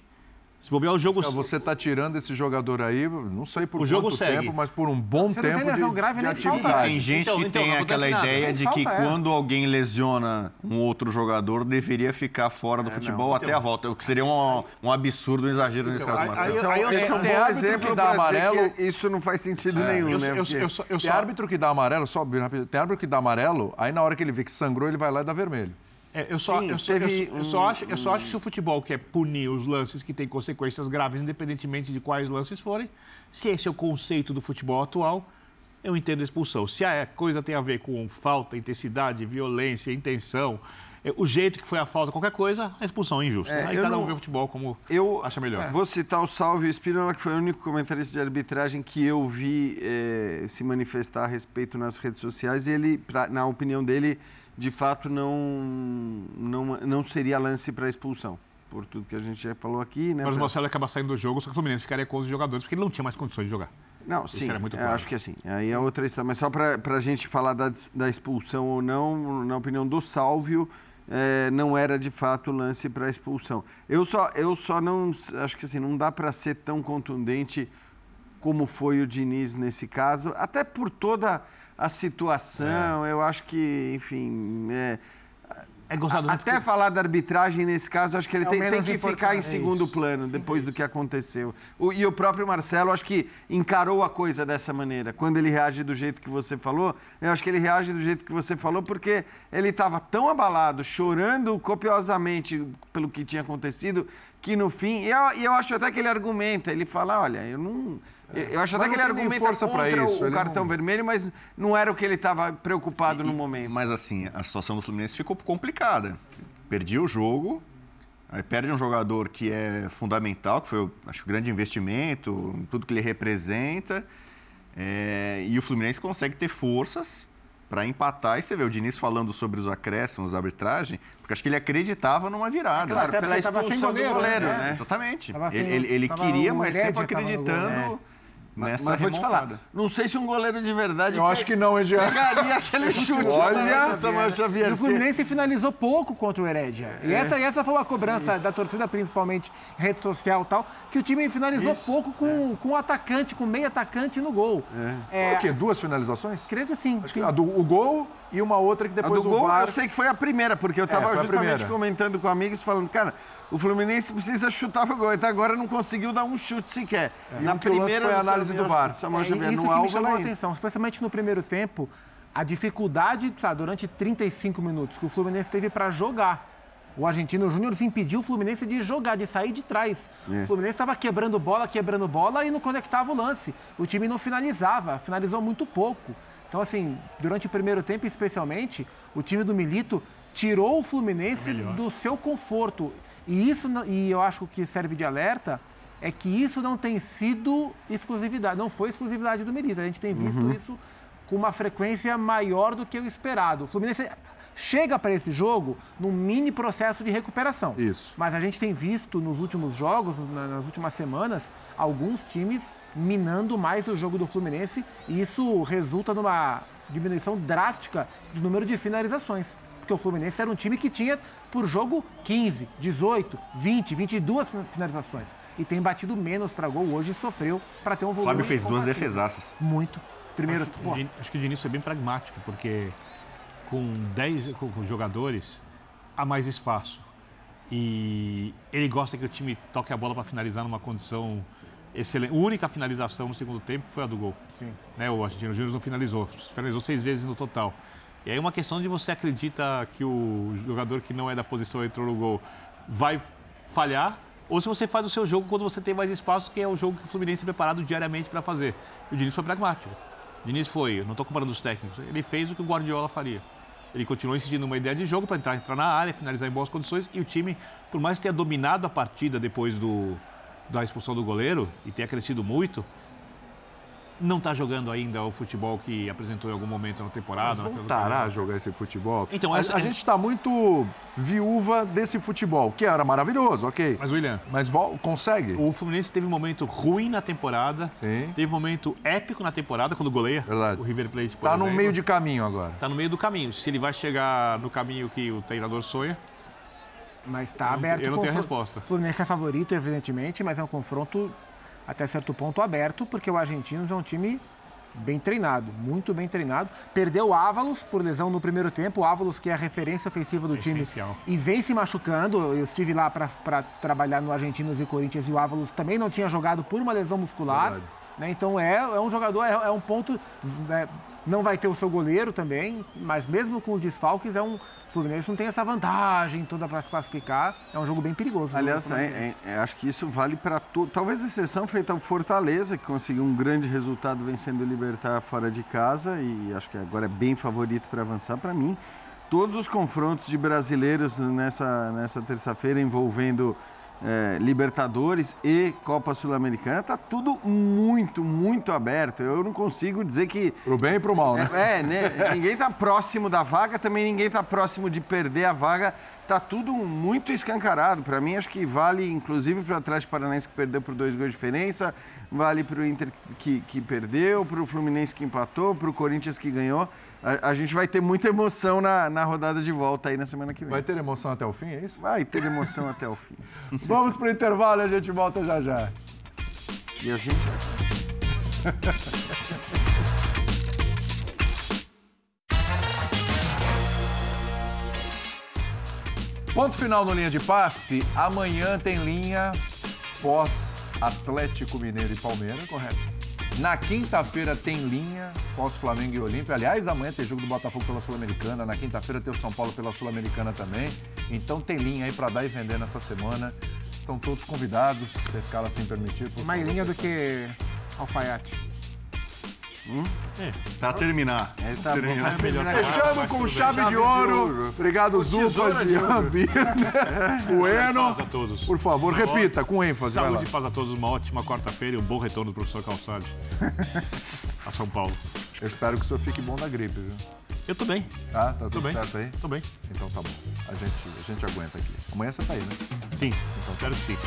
Se bobear o jogo... Você está tirando esse jogador aí, não sei por O jogo quanto segue. tempo, mas por um bom Você não tem tempo lesão de, grave, de nem falta. atividade. Tem gente Então, que então, tem aquela ideia Nem de falta, que é. quando alguém lesiona um outro jogador, deveria ficar fora do futebol até a volta. O que seria um, um absurdo, um exagero nesse caso, aí- é, um- Aí eu- esse é um tem bom árbitro exemplo que dá pra dizer amarelo. que isso não faz sentido nenhum, eu, né? eu, eu, eu, Tem só- árbitro que dá amarelo, só rápido, tem árbitro que dá amarelo, aí na hora que ele vê que sangrou, ele vai lá e dá vermelho. É, eu, só, Sim, eu, só, eu, teve eu só um- acho, eu só acho que se o futebol quer punir os lances que têm consequências graves, independentemente de quais lances forem, se esse é o conceito do futebol atual, eu entendo a expulsão. Se a coisa tem a ver com falta, intensidade, violência, intenção, é, o jeito que foi a falta, qualquer coisa, a expulsão é injusta. É, Aí cada um não- vê o futebol como Eu acha melhor. vou citar o Salvio Espínola, que foi o único comentarista de arbitragem que eu vi eh, se manifestar a respeito nas redes sociais. E ele, pra- na opinião dele, de fato não, não, não seria lance para expulsão. por tudo que a gente já falou aqui, né? Mas o Marcelo acaba saindo do jogo, só que o Fluminense ficaria com os jogadores, porque ele não tinha mais condições de jogar. Não, Isso sim, era muito é, claro. acho que assim, aí é outra história. Mas só para a gente falar da, da expulsão ou não, na opinião do Sálvio, é, não era de fato lance para expulsão. Eu só, eu só não, acho que assim, não dá para ser tão contundente como foi o Diniz nesse caso, até por toda a situação, eu acho que, enfim... É, é gozado, Até falar da arbitragem nesse caso, acho que ele É tem, tem que ficar em importante. segundo plano depois do que aconteceu. O- e o próprio Marcelo, acho que encarou a coisa dessa maneira. Quando ele reage do jeito que você falou, eu acho que ele reage do jeito que você falou porque ele estava tão abalado, chorando copiosamente pelo que tinha acontecido, que no fim. E eu, e eu acho até que ele argumenta, ele fala: olha, eu não. Eu acho Mas até que ele argumenta força contra isso, o ele cartão não- vermelho, mas não era o que ele estava preocupado no momento. Mas assim, a situação do Fluminense ficou complicada. Perdi o jogo, aí perde um jogador que é fundamental, que foi, o- acho, o grande investimento, tudo que ele representa. é, e o Fluminense consegue ter forças para empatar. E você vê o Diniz falando sobre os acréscimos da arbitragem, porque acho que ele acreditava numa virada. Claro, Até pela expulsão do goleiro, goleiro, né? Exatamente. Sem- ele ele, ele queria no gol, acreditando né? Nessa Mas vou te falar, não sei se um goleiro de verdade. Eu acho que não, hein, Jean? Pegaria aquele chute. Olha, Samuel Xavier. E o Fluminense finalizou pouco contra o Herédia. E É. essa, e essa foi uma cobrança da torcida, principalmente rede social e tal, que o time finalizou pouco com, com o atacante, com meio atacante no gol. É. O quê? Duas finalizações? Creio que sim. sim. A do, o gol e uma outra que A depois do o gol, VAR... eu sei que foi a primeira, porque eu É, estava a justamente primeira. comentando com amigos, falando, cara, o Fluminense precisa chutar pro gol. Até agora não conseguiu dar um chute sequer. Que o lance foi a análise do VAR. É, Xavier, isso no que me chamou a atenção, especialmente no primeiro tempo, a dificuldade, sabe, durante 35 minutos que o Fluminense teve para jogar. O argentino Júnior impediu o Fluminense de jogar, de sair de trás. É. O Fluminense estava quebrando bola, quebrando bola e não conectava o lance. O time não finalizava, finalizou muito pouco. Então, assim, durante o primeiro tempo, especialmente, o time do Milito tirou o Fluminense do seu conforto. E isso, e eu acho que o que serve de alerta é que isso não tem sido exclusividade, não foi exclusividade do Milito. A gente tem visto Uhum. isso com uma frequência maior do que o esperado. O Fluminense chega para esse jogo num mini processo de recuperação. Isso. Mas a gente tem visto nos últimos jogos, na- nas últimas semanas, alguns times minando mais o jogo do Fluminense e isso resulta numa diminuição drástica do número de finalizações. Porque o Fluminense era um time que tinha por jogo 15, 18, 20, 22 finalizações. E tem batido menos para gol hoje e sofreu para ter um O volume. Fábio fez duas defesaças. Muito. Primeiro, Acho, pô, acho que o Diniz foi bem pragmático, porque com 10 com, com jogadores há mais espaço. E ele gosta que o time toque a bola para finalizar numa condição excelente. A única finalização no segundo tempo foi a do gol. Sim. Né, o Argentino Júnior não finalizou, finalizou seis vezes no total. E aí uma questão de você acredita que o jogador que não é da posição entrou no gol vai falhar, ou se você faz o seu jogo quando você tem mais espaço, que é o jogo que o Fluminense é preparado diariamente para fazer. E o Diniz foi pragmático. O Diniz foi, eu não estou comparando os técnicos, ele fez o que o Guardiola faria. Ele continuou insistindo numa ideia de jogo para entrar, entrar na área, finalizar em boas condições e o time, por mais que tenha dominado a partida depois do, da expulsão do goleiro e tenha crescido muito, não está jogando ainda o futebol que apresentou em algum momento na temporada. do Voltará a jogar esse futebol. Então, a, essa- a gente está muito viúva desse futebol, que era maravilhoso, ok. Mas, William. Mas consegue? O Fluminense teve um momento ruim na temporada. Sim. Teve um momento épico na temporada, quando goleia. Verdade. O River Plate, por Tá no meio de caminho agora. Tá no meio do caminho. Se ele vai chegar no caminho que o treinador sonha, Mas está Eu não- aberto. eu não tenho confronto. resposta. O Fluminense é favorito, evidentemente, mas é um confronto até certo ponto aberto, porque o Argentinos é um time bem treinado, muito bem treinado. Perdeu o Ávalos por lesão no primeiro tempo, o Ávalos que é a referência ofensiva do time e vem se machucando. Eu estive lá para trabalhar no Argentinos e Corinthians e o Ávalos também não tinha jogado por uma lesão muscular. Né? Então é, é um jogador, é, é um ponto. né? Não vai ter o seu goleiro também, mas mesmo com os desfalques, é um. O Fluminense não tem essa vantagem toda para se classificar. É um jogo bem perigoso. Aliás, é- é- acho que isso vale para tudo. Talvez exceção feita ao Fortaleza, que conseguiu um grande resultado vencendo o Libertar fora de casa e acho que agora é bem favorito para avançar para mim. Todos os confrontos de brasileiros nessa, nessa terça-feira envolvendo é, Libertadores e Copa Sul-Americana, tá tudo muito, muito aberto. Eu não consigo dizer que. Pro bem e pro mal, né? É, é né? ninguém tá próximo da vaga, também ninguém tá próximo de perder a vaga. Tá tudo muito escancarado. Para mim, acho que vale, inclusive, para o Atlético Paranaense que perdeu por dois gols de diferença, vale para o Inter que, que perdeu, para o Fluminense que empatou, para o Corinthians que ganhou. A, a, gente vai ter muita emoção na, na rodada de volta aí na semana que vem. Vai ter emoção até o fim, é isso? Vai ter emoção até o fim. Vamos pro intervalo e a gente volta já já. E a gente. Ponto final no linha de passe. Amanhã tem linha pós Atlético Mineiro e Palmeiras, correto? Na quinta-feira tem linha pós Flamengo e Olímpia. Aliás, amanhã tem jogo do Botafogo pela Sul-Americana. Na quinta-feira tem o São Paulo pela Sul-Americana também. Então tem linha aí para dar e vender nessa semana. Estão todos convidados, se a escala assim permitir. Mais linha do que alfaiate. Hum? É. Pra terminar. É, tá terminar. Bom, terminar. Fechando com chave, chave de, ouro. de ouro. Obrigado, Zupa, Bueno. a todos. Por favor, repita com ênfase. Saúde e paz a todos. Uma ótima quarta-feira e um bom retorno do professor Calçade a São Paulo. Eu espero que o senhor fique bom da gripe, viu? Eu tô bem. Tá? Tá tudo bem. certo aí? Tô bem. Então tá bom. A gente, a gente aguenta aqui. Amanhã você tá aí, né? Sim. Então, espero que sim.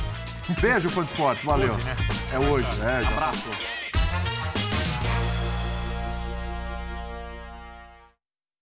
Beijo, fã de esportes. Valeu. Hoje, né? É hoje. É, já Abraço.